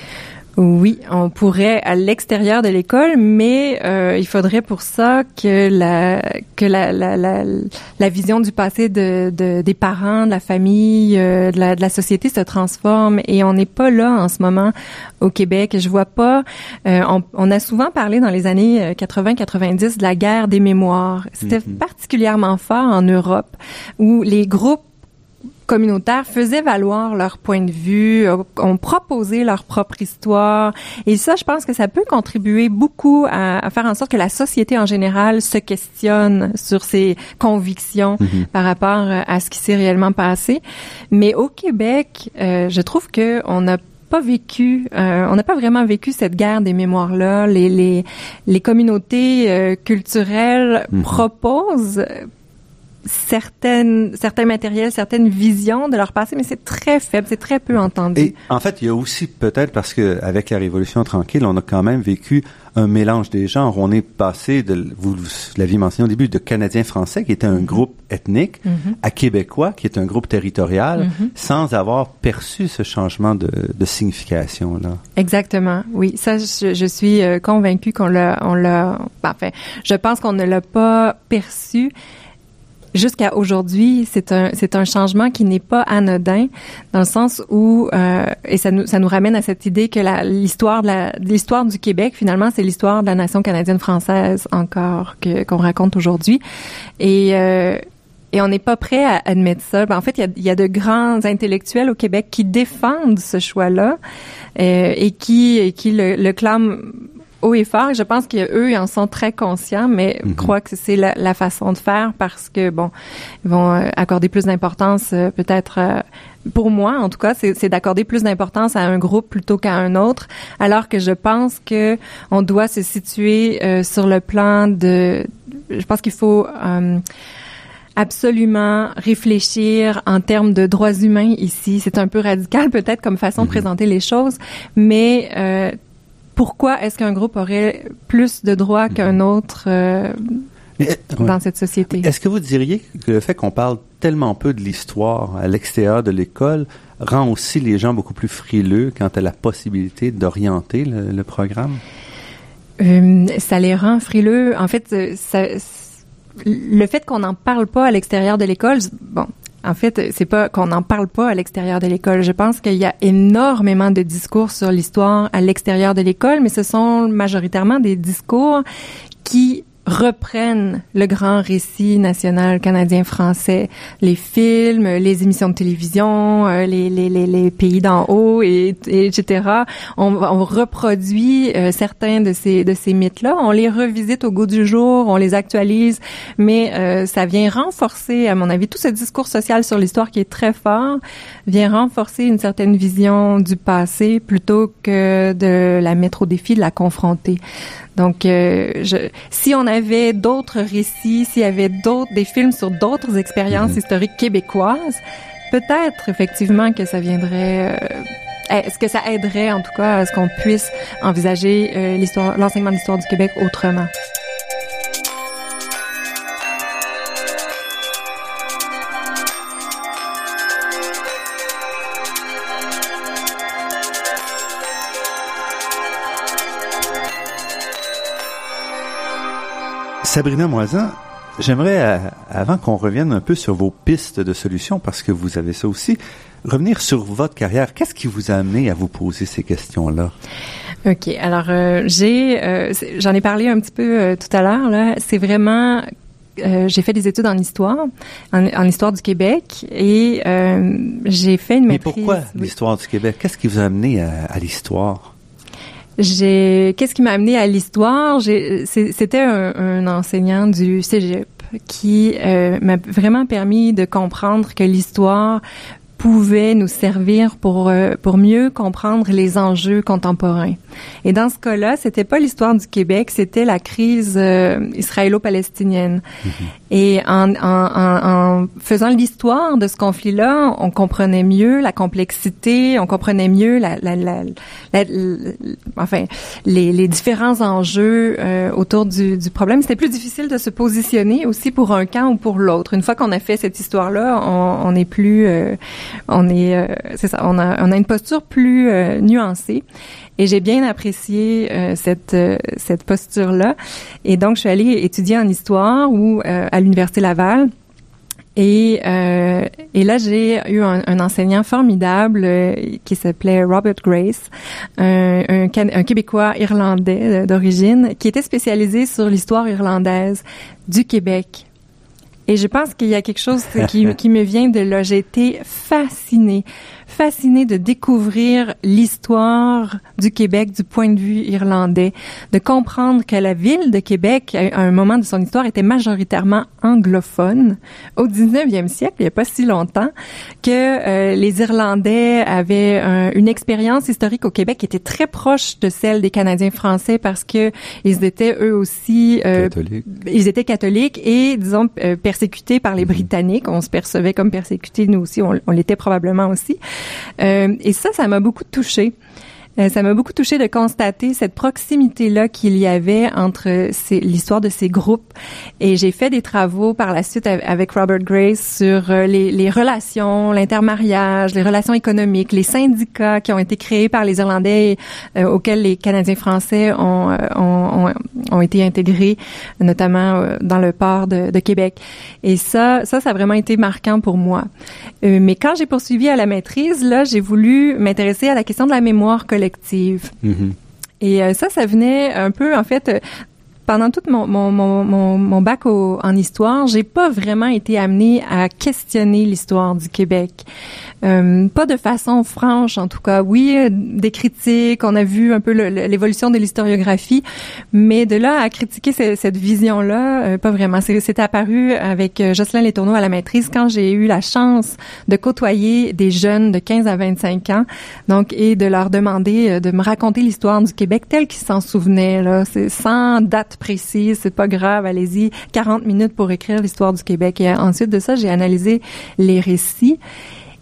Oui, on pourrait à l'extérieur de l'école, mais euh, il faudrait pour ça que la que la la, la, la vision du passé de, de, des parents, de la famille, euh, de, la, de la société se transforme et on n'est pas là en ce moment au Québec. Je vois pas. Euh, on, on, a souvent parlé dans les années 80-90 de la guerre des mémoires. C'était mm-hmm. particulièrement fort en Europe où les groupes communautaires faisaient valoir leur point de vue, euh, ont proposé leur propre histoire. Et ça, je pense que ça peut contribuer beaucoup à, faire en sorte que la société en général se questionne sur ses convictions mhm. par rapport euh, à ce qui s'est réellement passé. Mais au Québec, euh, je trouve que on n'a pas vécu, on n'a pas vraiment vécu cette guerre des mémoires-là. Les, les, les communautés culturelles mhm. proposent certaines, certains matériels, certaines visions de leur passé, mais c'est très faible, c'est très peu entendu. Et en fait, il y a aussi peut-être parce que avec la Révolution tranquille, on a quand même vécu un mélange des genres. On est passé de, vous l'aviez mentionné au début, de Canadiens-Français, qui était un mm-hmm. groupe ethnique, mm-hmm. à Québécois, qui est un groupe territorial, mm-hmm. sans avoir perçu ce changement de, de signification-là. Exactement, oui. Ça, je, je suis euh, convaincue qu'on l'a, on l'a, enfin, je pense qu'on ne l'a pas perçu jusqu'à aujourd'hui, c'est un c'est un changement qui n'est pas anodin dans le sens où euh, et ça nous ça nous ramène à cette idée que l'histoire de l'histoire du Québec finalement c'est l'histoire de la nation canadienne française encore que qu'on raconte aujourd'hui et euh, et on n'est pas prêt à admettre ça. Ben, en fait, il y a, y a, de grands intellectuels au Québec qui défendent ce choix-là euh, et qui, et qui le, le clament haut et fort. Je pense qu'eux, ils en sont très conscients, mais je Mhm. crois que c'est la, la façon de faire parce que, bon, ils vont euh, accorder plus d'importance, euh, peut-être, euh, pour moi, en tout cas, c'est d'accorder plus d'importance à un groupe plutôt qu'à un autre, alors que je pense que on doit se situer euh, sur le plan de... Je pense qu'il faut... euh, absolument réfléchir en termes de droits humains ici. C'est un peu radical peut-être comme façon de présenter les choses, mais euh, pourquoi est-ce qu'un groupe aurait plus de droits qu'un autre euh, Mais, euh, dans cette société? Est-ce que vous diriez que le fait qu'on parle tellement peu de l'histoire à l'extérieur de l'école rend aussi les gens beaucoup plus frileux quant à la possibilité d'orienter le, le programme? Euh, ça les rend frileux. En fait, ça, le fait qu'on n'en parle pas à l'extérieur de l'école, bon, en fait, c'est pas qu'on n'en parle pas à l'extérieur de l'école. Je pense qu'il y a énormément de discours sur l'histoire à l'extérieur de l'école, mais ce sont majoritairement des discours qui reprennent le grand récit national canadien-français, les films, les émissions de télévision, euh, les, les, les, pays d'en haut, et, et etc. On, on reproduit euh, certains de ces de ces mythes-là, on les revisite au goût du jour, on les actualise, mais euh, ça vient renforcer, à mon avis, tout ce discours social sur l'histoire qui est très fort, vient renforcer une certaine vision du passé plutôt que de la mettre au défi, de la confronter. Donc, euh, je, si on avait d'autres récits, s'il y avait d'autres des films sur d'autres expériences Mhm. historiques québécoises, peut-être effectivement que ça viendrait. euh, est-ce que ça aiderait en tout cas à ce qu'on puisse envisager euh, l'histoire, l'enseignement de l'histoire du Québec autrement? Sabrina Moisan, j'aimerais, euh, avant qu'on revienne un peu sur vos pistes de solutions, parce que vous avez ça aussi, revenir sur votre carrière. Qu'est-ce qui vous a amené à vous poser ces questions-là? Ok, alors euh, j'ai, euh, j'en ai parlé un petit peu euh, tout à l'heure. Là, c'est vraiment, euh, j'ai fait des études en histoire, en, en histoire du Québec, et euh, j'ai fait une Mais maîtrise. pourquoi oui. l'histoire du Québec? Qu'est-ce qui vous a amené à, à l'histoire? J'ai, qu'est-ce qui m'a amené à l'histoire? C'était un, un enseignant du Cégep qui euh, m'a vraiment permis de comprendre que l'histoire pouvait nous servir pour euh, pour mieux comprendre les enjeux contemporains. Et dans ce cas-là, c'était pas l'histoire du Québec, c'était la crise euh, israélo-palestinienne. Et en, en, en, en faisant l'histoire de ce conflit-là, on comprenait mieux la complexité, on comprenait mieux la, la, la, la- la- enfin les, les différents enjeux euh, autour du, du problème. C'était plus difficile de se positionner aussi pour un camp ou pour l'autre. Une fois qu'on a fait cette histoire-là, on, on est plus, euh, on est, euh, c'est ça, on a, on a une posture plus euh, nuancée. Et j'ai bien apprécié euh, cette euh, cette posture là. Et donc je suis allée étudier en histoire ou euh, à l'université Laval. Et, euh, et là, j'ai eu un, un enseignant formidable qui s'appelait Robert Grace, un, un, un Québécois irlandais d'origine, qui était spécialisé sur l'histoire irlandaise du Québec. Et je pense qu'il y a quelque chose qui, me vient de là. J'ai été fascinée, fascinée de découvrir l'histoire du Québec du point de vue irlandais, de comprendre que la ville de Québec, à un moment de son histoire, était majoritairement anglophone au 19e siècle, il n'y a pas si longtemps, que euh, les Irlandais avaient un- une expérience historique au Québec qui était très proche de celle des Canadiens français parce que ils étaient eux aussi euh, ils étaient catholiques et, disons, euh, persécutés par les Britanniques. On se percevait comme persécutés, nous aussi, on, on l'était probablement aussi. Euh, et ça, ça m'a beaucoup touchée. Euh, ça m'a beaucoup touché de constater cette proximité-là qu'il y avait entre l'histoire de ces groupes. Et j'ai fait des travaux par la suite av- avec Robert Grace sur euh, les, relations, l'intermariage, les relations économiques, les syndicats qui ont été créés par les Irlandais euh, auxquels les Canadiens français ont, été intégrés, notamment dans le port de, Québec. Et ça, ça, ça a vraiment été marquant pour moi. Mais quand j'ai poursuivi à la maîtrise, là, j'ai voulu m'intéresser à la question de la mémoire collective. Mhm. Et euh, ça, ça venait un peu, en fait, euh, pendant tout mon, mon, mon, mon bac en histoire, j'ai pas vraiment été amenée à questionner l'histoire du Québec. Euh, pas de façon franche, en tout cas. Oui, euh, des critiques, on a vu un peu l'évolution de l'historiographie, mais de là à critiquer cette vision-là, euh, pas vraiment. C'est apparu avec Jocelyn Letourneau à la maîtrise quand j'ai eu la chance de côtoyer des jeunes de 15 à 25 ans, donc et de leur demander de me raconter l'histoire du Québec telle qu'ils s'en souvenaient. Là, sans date précise, c'est pas grave. Allez-y, 40 minutes pour écrire l'histoire du Québec. Et ensuite de ça, j'ai analysé les récits.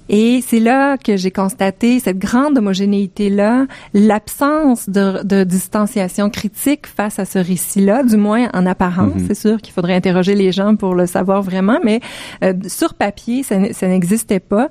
Et c'est là que j'ai constaté cette grande homogénéité-là, l'absence de, de, distanciation critique face à ce récit-là, du moins en apparence. Mm-hmm. C'est sûr qu'il faudrait interroger les gens pour le savoir vraiment, mais euh, sur papier, ça, ça n'existait pas.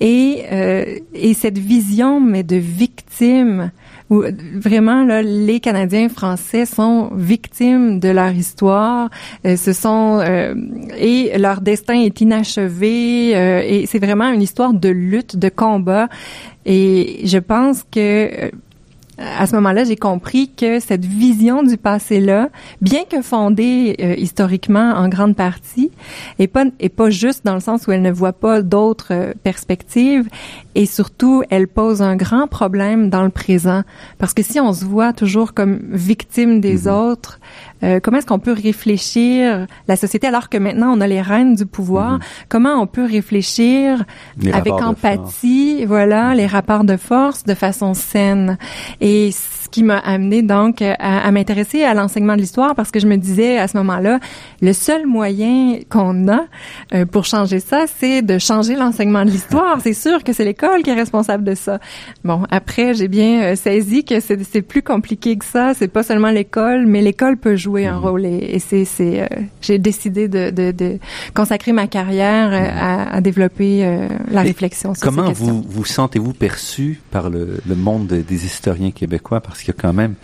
Et, euh, et cette vision, mais de victime, où vraiment là, les Canadiens français sont victimes de leur histoire, euh, ce sont euh, et leur destin est inachevé euh, et c'est vraiment une histoire de lutte, de combat. Et je pense que à ce moment-là, j'ai compris que cette vision du passé-là, bien que fondée euh, historiquement en grande partie, est pas est pas juste dans le sens où elle ne voit pas d'autres euh, perspectives et surtout elle pose un grand problème dans le présent parce que si on se voit toujours comme victime des mm-hmm. autres, euh, comment est-ce qu'on peut réfléchir la société alors que maintenant on a les rênes du pouvoir? Mm-hmm. Comment on peut réfléchir avec empathie, voilà, les rapports de force de façon saine? Et qui m'a amené donc à, m'intéresser à l'enseignement de l'histoire parce que je me disais à ce moment-là, le seul moyen qu'on a euh, pour changer ça, c'est de changer l'enseignement de l'histoire. C'est sûr que c'est l'école qui est responsable de ça. Bon, après, j'ai bien euh, saisi que c'est plus compliqué que ça. C'est pas seulement l'école, mais l'école peut jouer un mmh. rôle. Et, c'est, c'est, euh, j'ai décidé de, de, de, consacrer ma carrière à, à, développer la réflexion sur comment ces questions. vous vous sentez-vous perçu par le, le monde des historiens québécois? Parce qu'il y a quand même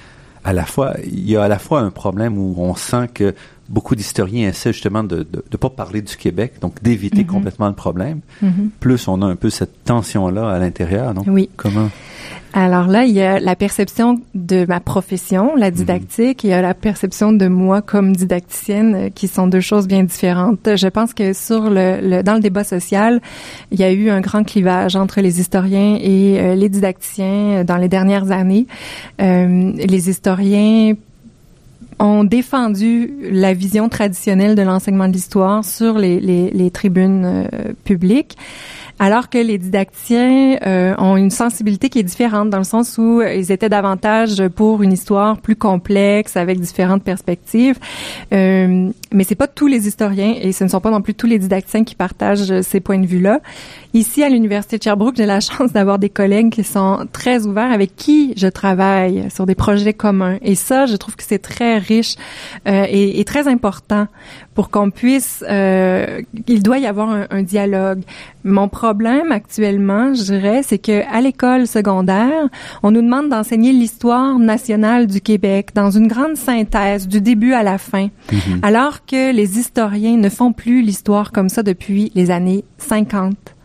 à la fois, il y a à la fois un problème où on sent que beaucoup d'historiens essaient justement de ne pas parler du Québec, donc d'éviter mm-hmm. complètement le problème. Mm-hmm. Plus on a un peu cette tension-là à l'intérieur. Donc, oui. comment? Alors là, il y a la perception de ma profession, la mhm. didactique, il y a la perception de moi comme didacticienne, euh, qui sont deux choses bien différentes. Je pense que sur le, dans le débat social, il y a eu un grand clivage entre les historiens et euh, les didacticiens euh, dans les dernières années. les historiens ont défendu la vision traditionnelle de l'enseignement de l'histoire sur les, les, les tribunes publiques alors que les didacticiens euh, ont une sensibilité qui est différente dans le sens où ils étaient davantage pour une histoire plus complexe avec différentes perspectives. Euh, mais c'est pas tous les historiens et ce ne sont pas non plus tous les didacticiens qui partagent ces points de vue-là. Ici, à l'Université de Sherbrooke, j'ai la chance d'avoir des collègues qui sont très ouverts, avec qui je travaille sur des projets communs. Et ça, je trouve que c'est très riche euh, et, et, très important pour qu'on puisse... Euh, il doit y avoir un, un dialogue. Mon problème actuellement, je dirais, c'est que à l'école secondaire, on nous demande d'enseigner l'histoire nationale du Québec dans une grande synthèse du début à la fin, mm-hmm. alors que les historiens ne font plus l'histoire comme ça depuis les années 50.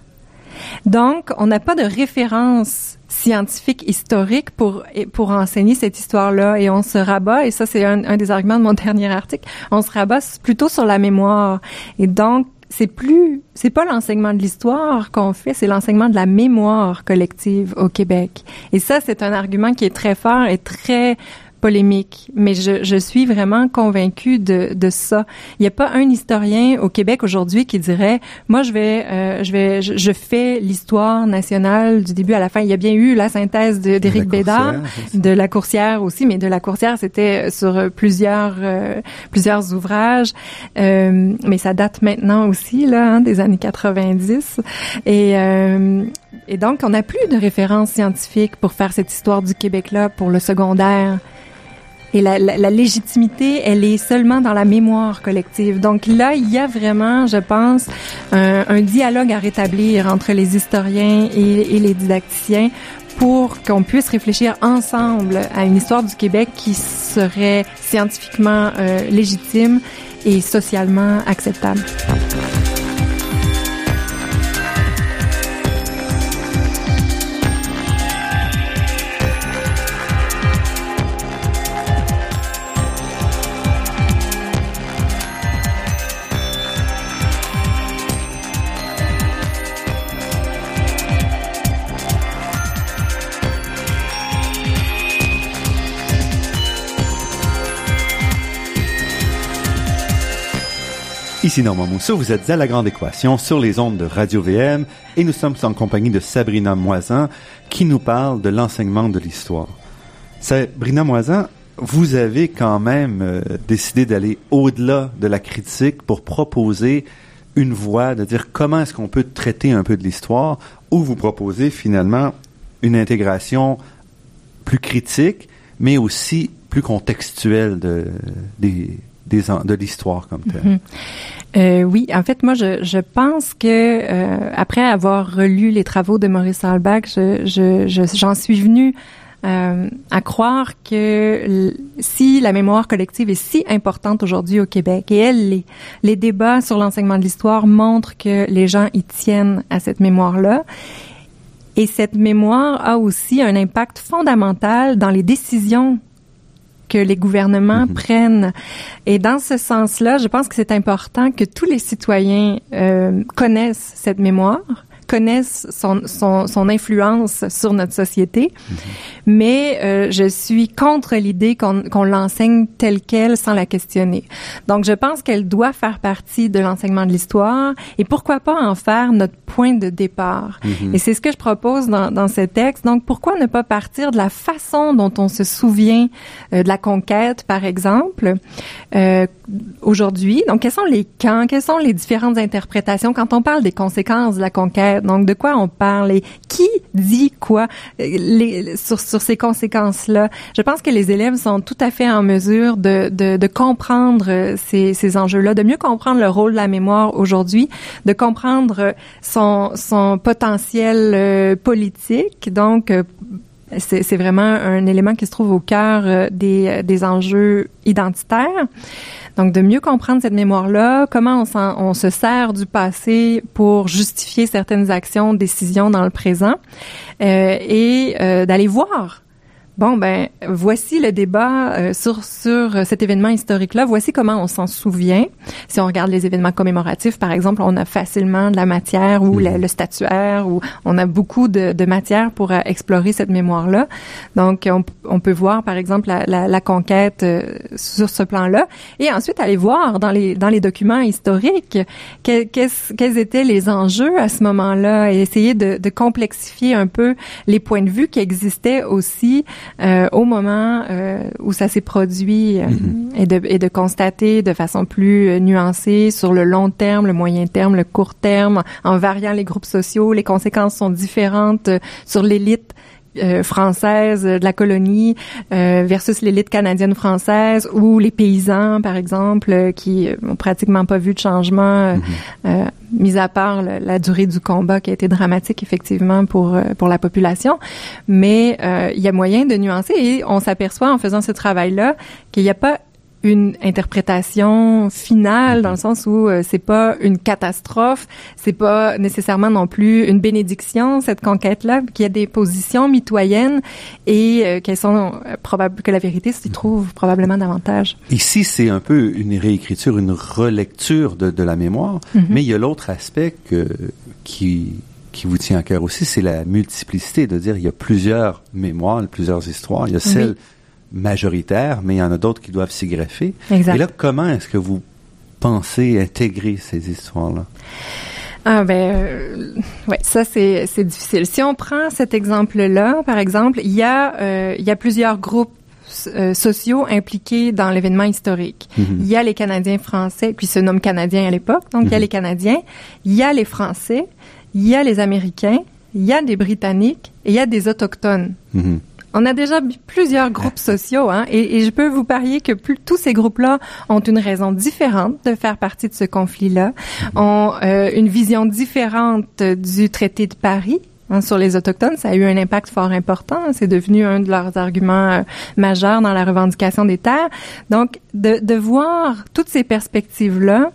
Donc, on n'a pas de référence scientifique historique pour pour enseigner cette histoire-là et on se rabat et ça c'est un, un, des arguments de mon dernier article on se rabat plutôt sur la mémoire et donc c'est plus, c'est pas l'enseignement de l'histoire qu'on fait, c'est l'enseignement de la mémoire collective au Québec. Et ça, c'est un argument qui est très fort et très polémique, mais je, je suis vraiment convaincue de, de ça. Il n'y a pas un historien au Québec aujourd'hui qui dirait, moi je vais, euh, je vais, je, fais l'histoire nationale du début à la fin. Il y a bien eu la synthèse d'Éric Bédard, de la Coursière aussi, mais de la Coursière c'était sur plusieurs euh, plusieurs ouvrages, euh, mais ça date maintenant aussi là, hein, des années 90 et et donc, on n'a plus de références scientifiques pour faire cette histoire du Québec-là pour le secondaire. Et la, la, la, légitimité, elle est seulement dans la mémoire collective. Donc là, il y a vraiment, je pense, un, un dialogue à rétablir entre les historiens et, et les didacticiens pour qu'on puisse réfléchir ensemble à une histoire du Québec qui serait scientifiquement euh, légitime et socialement acceptable. Ici Normand Mousseau, vous êtes à La Grande Équation sur les ondes de Radio VM et nous sommes en compagnie de Sabrina Moisin qui nous parle de l'enseignement de l'histoire. Sabrina Moisin, vous avez quand même euh, décidé d'aller au-delà de la critique pour proposer une voie, de dire comment est-ce qu'on peut traiter un peu de l'histoire, ou vous proposez finalement une intégration plus critique, mais aussi plus contextuelle de, des, de l'histoire comme telle. Mhm. Euh, oui, en fait, moi, je, pense que euh, après avoir relu les travaux de Maurice Halbach, je, je, j'en suis venue euh, à croire que si la mémoire collective est si importante aujourd'hui au Québec, et elle les, les débats sur l'enseignement de l'histoire montrent que les gens y tiennent à cette mémoire-là, et cette mémoire a aussi un impact fondamental dans les décisions que les gouvernements mhm. prennent. Et dans ce sens-là, je pense que c'est important que tous les citoyens euh, connaissent cette mémoire connaissent son, son, son influence sur notre société. Mhm. Mais euh, je suis contre l'idée qu'on qu'on l'enseigne telle qu'elle sans la questionner. Donc, je pense qu'elle doit faire partie de l'enseignement de l'histoire et pourquoi pas en faire notre point de départ. Mhm. Et c'est ce que je propose dans, dans ce texte. Donc, pourquoi ne pas partir de la façon dont on se souvient euh, de la conquête, par exemple, euh, aujourd'hui? Donc, quels sont les camps, quelles sont les différentes interprétations? Quand on parle des conséquences de la conquête? Donc, de quoi on parle et qui dit quoi? Euh, sur, ces conséquences-là? Je pense que les élèves sont tout à fait en mesure de, comprendre euh, ces, enjeux-là, de mieux comprendre le rôle de la mémoire aujourd'hui, de comprendre son, potentiel euh, politique. Donc, c'est vraiment un élément qui se trouve au cœur des, des enjeux identitaires. Donc, de mieux comprendre cette mémoire-là, comment on, on, se sert du passé pour justifier certaines actions, décisions dans le présent, euh, et euh, d'aller voir Bon, ben, voici le débat euh, sur sur cet événement historique-là. Voici comment on s'en souvient. Si on regarde les événements commémoratifs, par exemple, on a facilement de la matière ou mhm. le statuaire, ou on a beaucoup de, de matière pour euh, explorer cette mémoire-là. Donc, on, on, peut voir, par exemple, la, la, la conquête euh, sur ce plan-là, et ensuite aller voir dans les dans les documents historiques quels étaient les enjeux à ce moment-là, et essayer de, de complexifier un peu les points de vue qui existaient aussi euh, au moment euh, où ça s'est produit euh, mm-hmm. et, de, et de constater de façon plus nuancée sur le long terme, le moyen terme, le court terme, en variant les groupes sociaux, les conséquences sont différentes sur l'élite euh, française de la colonie euh, versus l'élite canadienne française ou les paysans par exemple qui ont pratiquement pas vu de changement mm-hmm. mis à part la durée du combat qui a été dramatique effectivement pour pour la population mais il y a moyen de nuancer et on s'aperçoit en faisant ce travail là qu'il n'y a pas une interprétation finale dans le sens où euh, c'est pas une catastrophe, c'est pas nécessairement non plus une bénédiction cette conquête-là, qu'il y a des positions mitoyennes et euh, qu'elles sont euh, probables que la vérité s'y trouve probablement davantage. Ici, c'est un peu une réécriture, une relecture de, de la mémoire, mm-hmm. mais il y a l'autre aspect que, qui qui vous tient à cœur aussi, c'est la multiplicité, de dire il y a plusieurs mémoires, plusieurs histoires. Il y a celle majoritaire, mais il y en a d'autres qui doivent s'y greffer. Exact. Et là, comment est-ce que vous pensez intégrer ces histoires-là? Ah ben euh, ouais, ça c'est c'est difficile. Si on prend cet exemple-là, par exemple, il y a euh, il y a plusieurs groupes euh, sociaux impliqués dans l'événement historique. Mm-hmm. Il y a les Canadiens français, qui se nomment Canadiens à l'époque, donc il y a mm-hmm. les Canadiens, il y a les Français, il y a les Américains, il y a des Britanniques et il y a des Autochtones. Mm-hmm. On a déjà plusieurs groupes sociaux, hein, et, et, je peux vous parier que plus, tous ces groupes-là ont une raison différente de faire partie de ce conflit-là, ont euh, une vision différente du traité de Paris. Hein, sur les autochtones, ça a eu un impact fort important. C'est devenu un de leurs arguments euh, majeurs dans la revendication des terres. Donc, de, de voir toutes ces perspectives-là,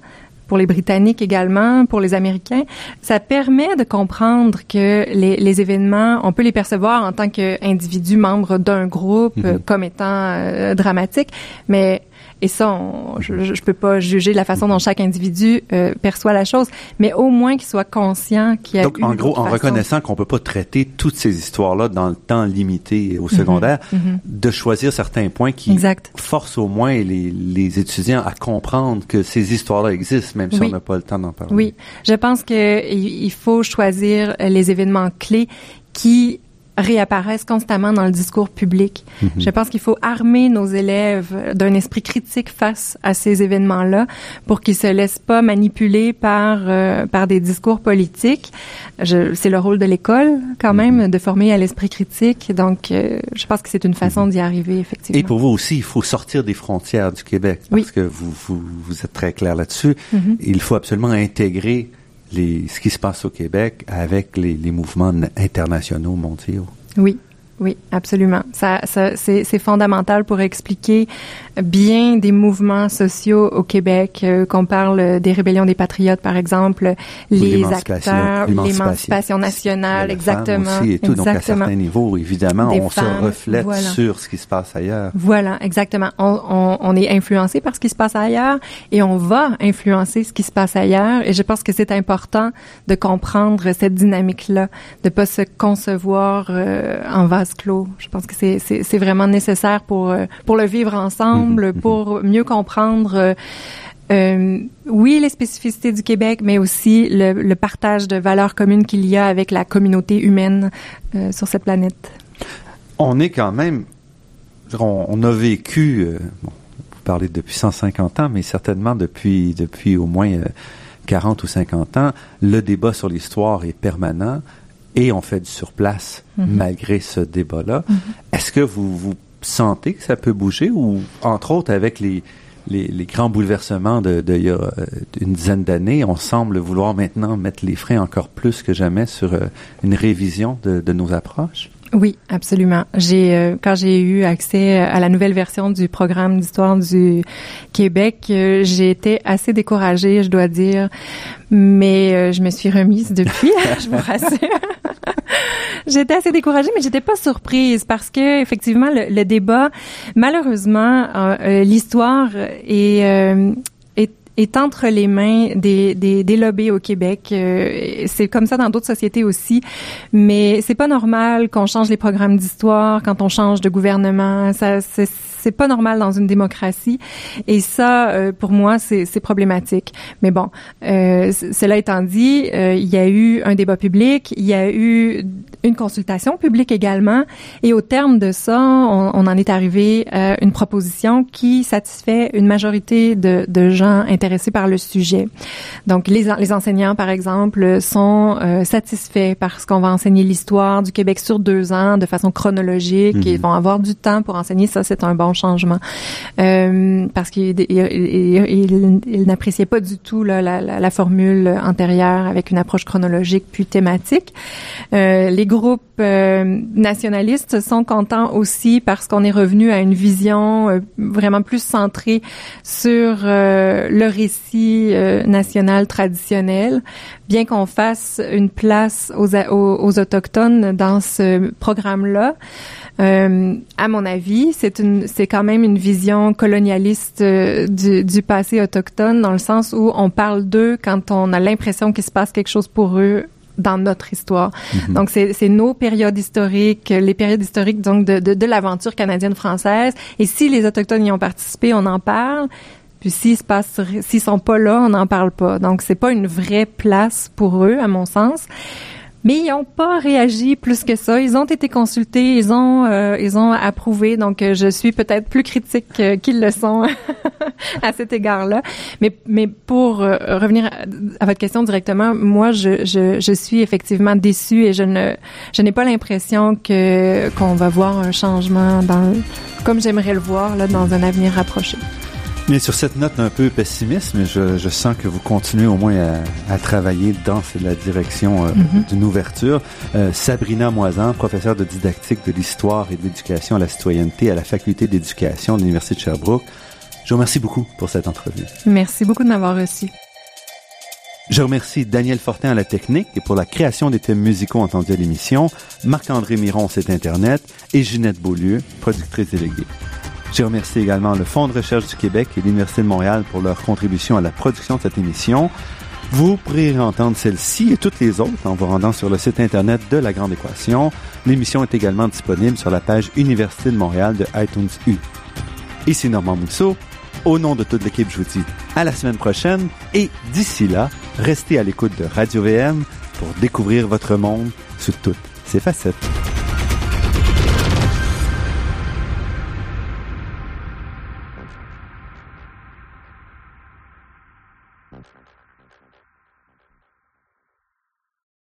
pour les Britanniques également, pour les Américains, ça permet de comprendre que les, les événements, on peut les percevoir en tant qu'individus membres d'un groupe mm-hmm. comme étant euh, dramatiques, mais Et ça, on, je, je peux pas juger la façon dont chaque individu euh, perçoit la chose, mais au moins qu'il soit conscient qu'il y a Donc, eu en gros, en reconnaissant qu'on peut pas traiter toutes ces histoires-là dans le temps limité au secondaire, mhm. de choisir certains points qui Exact. forcent au moins les, les étudiants à comprendre que ces histoires-là existent, même si Oui. on n'a pas le temps d'en parler. Oui, je pense que il il faut choisir euh, les événements clés qui réapparaissent constamment dans le discours public. Mhm. Je pense qu'il faut armer nos élèves d'un esprit critique face à ces événements-là pour qu'ils se laissent pas manipuler par euh, par des discours politiques. C'est le rôle de l'école quand Mhm. même de former à l'esprit critique. Donc, euh, je pense que c'est une façon d'y arriver effectivement. Et pour vous aussi, il faut sortir des frontières du Québec parce Oui. que vous, vous, vous êtes très clair là-dessus. Mhm. Il faut absolument intégrer ce qui se passe au Québec avec les, mouvements internationaux, mondiaux. Oui, oui, absolument. Ça, c'est fondamental pour expliquer bien des mouvements sociaux au Québec, euh, qu'on parle des rébellions des patriotes, par exemple, les acteurs, l'émancipation nationale, exactement. Aussi et tout. Donc, à exactement. certains niveaux, évidemment, Des on femmes, se reflète voilà. sur ce qui se passe ailleurs. Voilà, exactement. On, on, on est influencé par ce qui se passe ailleurs et on va influencer ce qui se passe ailleurs. Et je pense que c'est important de comprendre cette dynamique-là, de pas se concevoir euh, en vase clos. Je pense que c'est vraiment nécessaire pour euh, pour le vivre ensemble, Mhm, pour mieux comprendre. euh, euh, oui, les spécificités du Québec, mais aussi le, le partage de valeurs communes qu'il y a avec la communauté humaine euh, sur cette planète. On est quand même, on, on a vécu, euh, bon, vous parlez depuis 150 ans, mais certainement depuis, depuis au moins euh, 40 ou 50 ans, le débat sur l'histoire est permanent et on fait du surplace Mhm. malgré ce débat-là. Mhm. Est-ce que vous, vous que ça peut bouger ou, entre autres, avec les, les, grands bouleversements de, de il y a euh, une dizaine d'années, on semble vouloir maintenant mettre les freins encore plus que jamais sur euh, une révision de nos approches? Oui, absolument. J'ai euh, quand j'ai eu accès à la nouvelle version du programme d'histoire du Québec, euh, j'ai été assez découragée, je dois dire, mais euh, je me suis remise depuis, je vous rassure. J'étais assez découragée, mais j'étais pas surprise parce que effectivement le, le débat, malheureusement, euh, euh, l'histoire est, euh, est entre les mains des, des, des lobbies au Québec. Euh, c'est comme ça dans d'autres sociétés aussi, mais c'est pas normal qu'on change les programmes d'histoire quand on change de gouvernement. Ça, c'est, c'est pas normal dans une démocratie. Et ça, euh, pour moi, c'est, problématique. Mais bon, euh, cela étant dit, euh, il y a eu un débat public, il y a eu une consultation publique également, et au terme de ça, on, on en est arrivé à une proposition qui satisfait une majorité de, de gens intéressés par le sujet. Donc, les, les enseignants, par exemple, sont satisfaits parce qu'on va enseigner l'histoire du Québec sur deux ans de façon chronologique. Mhm. Ils vont avoir du temps pour enseigner. Ça, c'est un bon changement. Euh, parce qu'ils ils- ils- ils- ils n'appréciaient pas du tout là, la, la, formule antérieure avec une approche chronologique puis thématique. Euh, les groupes euh, nationalistes sont contents aussi parce qu'on est revenu à une vision euh, vraiment plus centrée sur euh, le récit euh, national traditionnel, bien qu'on fasse une place aux, aux, aux autochtones dans ce programme-là. Euh, à mon avis, c'est une, c'est quand même une vision colonialiste euh, du, du passé autochtone dans le sens où on parle d'eux quand on a l'impression qu'il se passe quelque chose pour eux dans notre histoire. Mhm. Donc, c'est c'est nos périodes historiques, les périodes historiques donc de, de, de l'aventure canadienne-française. Et si les Autochtones y ont participé, on en parle. Puis s'ils se passent, s'ils sont pas là, on n'en parle pas. Donc, c'est pas une vraie place pour eux, à mon sens. Mais ils n'ont pas réagi plus que ça. Ils ont été consultés, ils ont, euh, ils ont approuvé. Donc, euh, je suis peut-être plus critique euh, qu'ils le sont à cet égard-là. Mais, mais pour euh, revenir à, votre question directement, moi, je, je, je suis effectivement déçue et je ne, je n'ai pas l'impression que qu'on va voir un changement dans, comme j'aimerais le voir là, dans un avenir rapproché. Mais sur cette note un peu pessimiste, mais je, je sens que vous continuez au moins à, à travailler dans la direction euh, Mhm. d'une ouverture. Euh, Sabrina Moisan, professeure de didactique de l'histoire et de l'éducation à la citoyenneté à la faculté d'éducation de l'Université de Sherbrooke. Je vous remercie beaucoup pour cette entrevue. Merci beaucoup de m'avoir reçu. Je remercie Daniel Fortin à la technique et pour la création des thèmes musicaux entendus à l'émission, Marc-André Miron, site Internet, et Ginette Beaulieu, productrice déléguée. Je remercie également le Fonds de recherche du Québec et l'Université de Montréal pour leur contribution à la production de cette émission. Vous pourrez entendre celle-ci et toutes les autres en vous rendant sur le site Internet de La Grande Équation. L'émission est également disponible sur la page Université de Montréal de iTunes U. Ici Normand Mousseau. Au nom de toute l'équipe, je vous dis à la semaine prochaine et d'ici là, restez à l'écoute de Radio VM pour découvrir votre monde sous toutes ses facettes.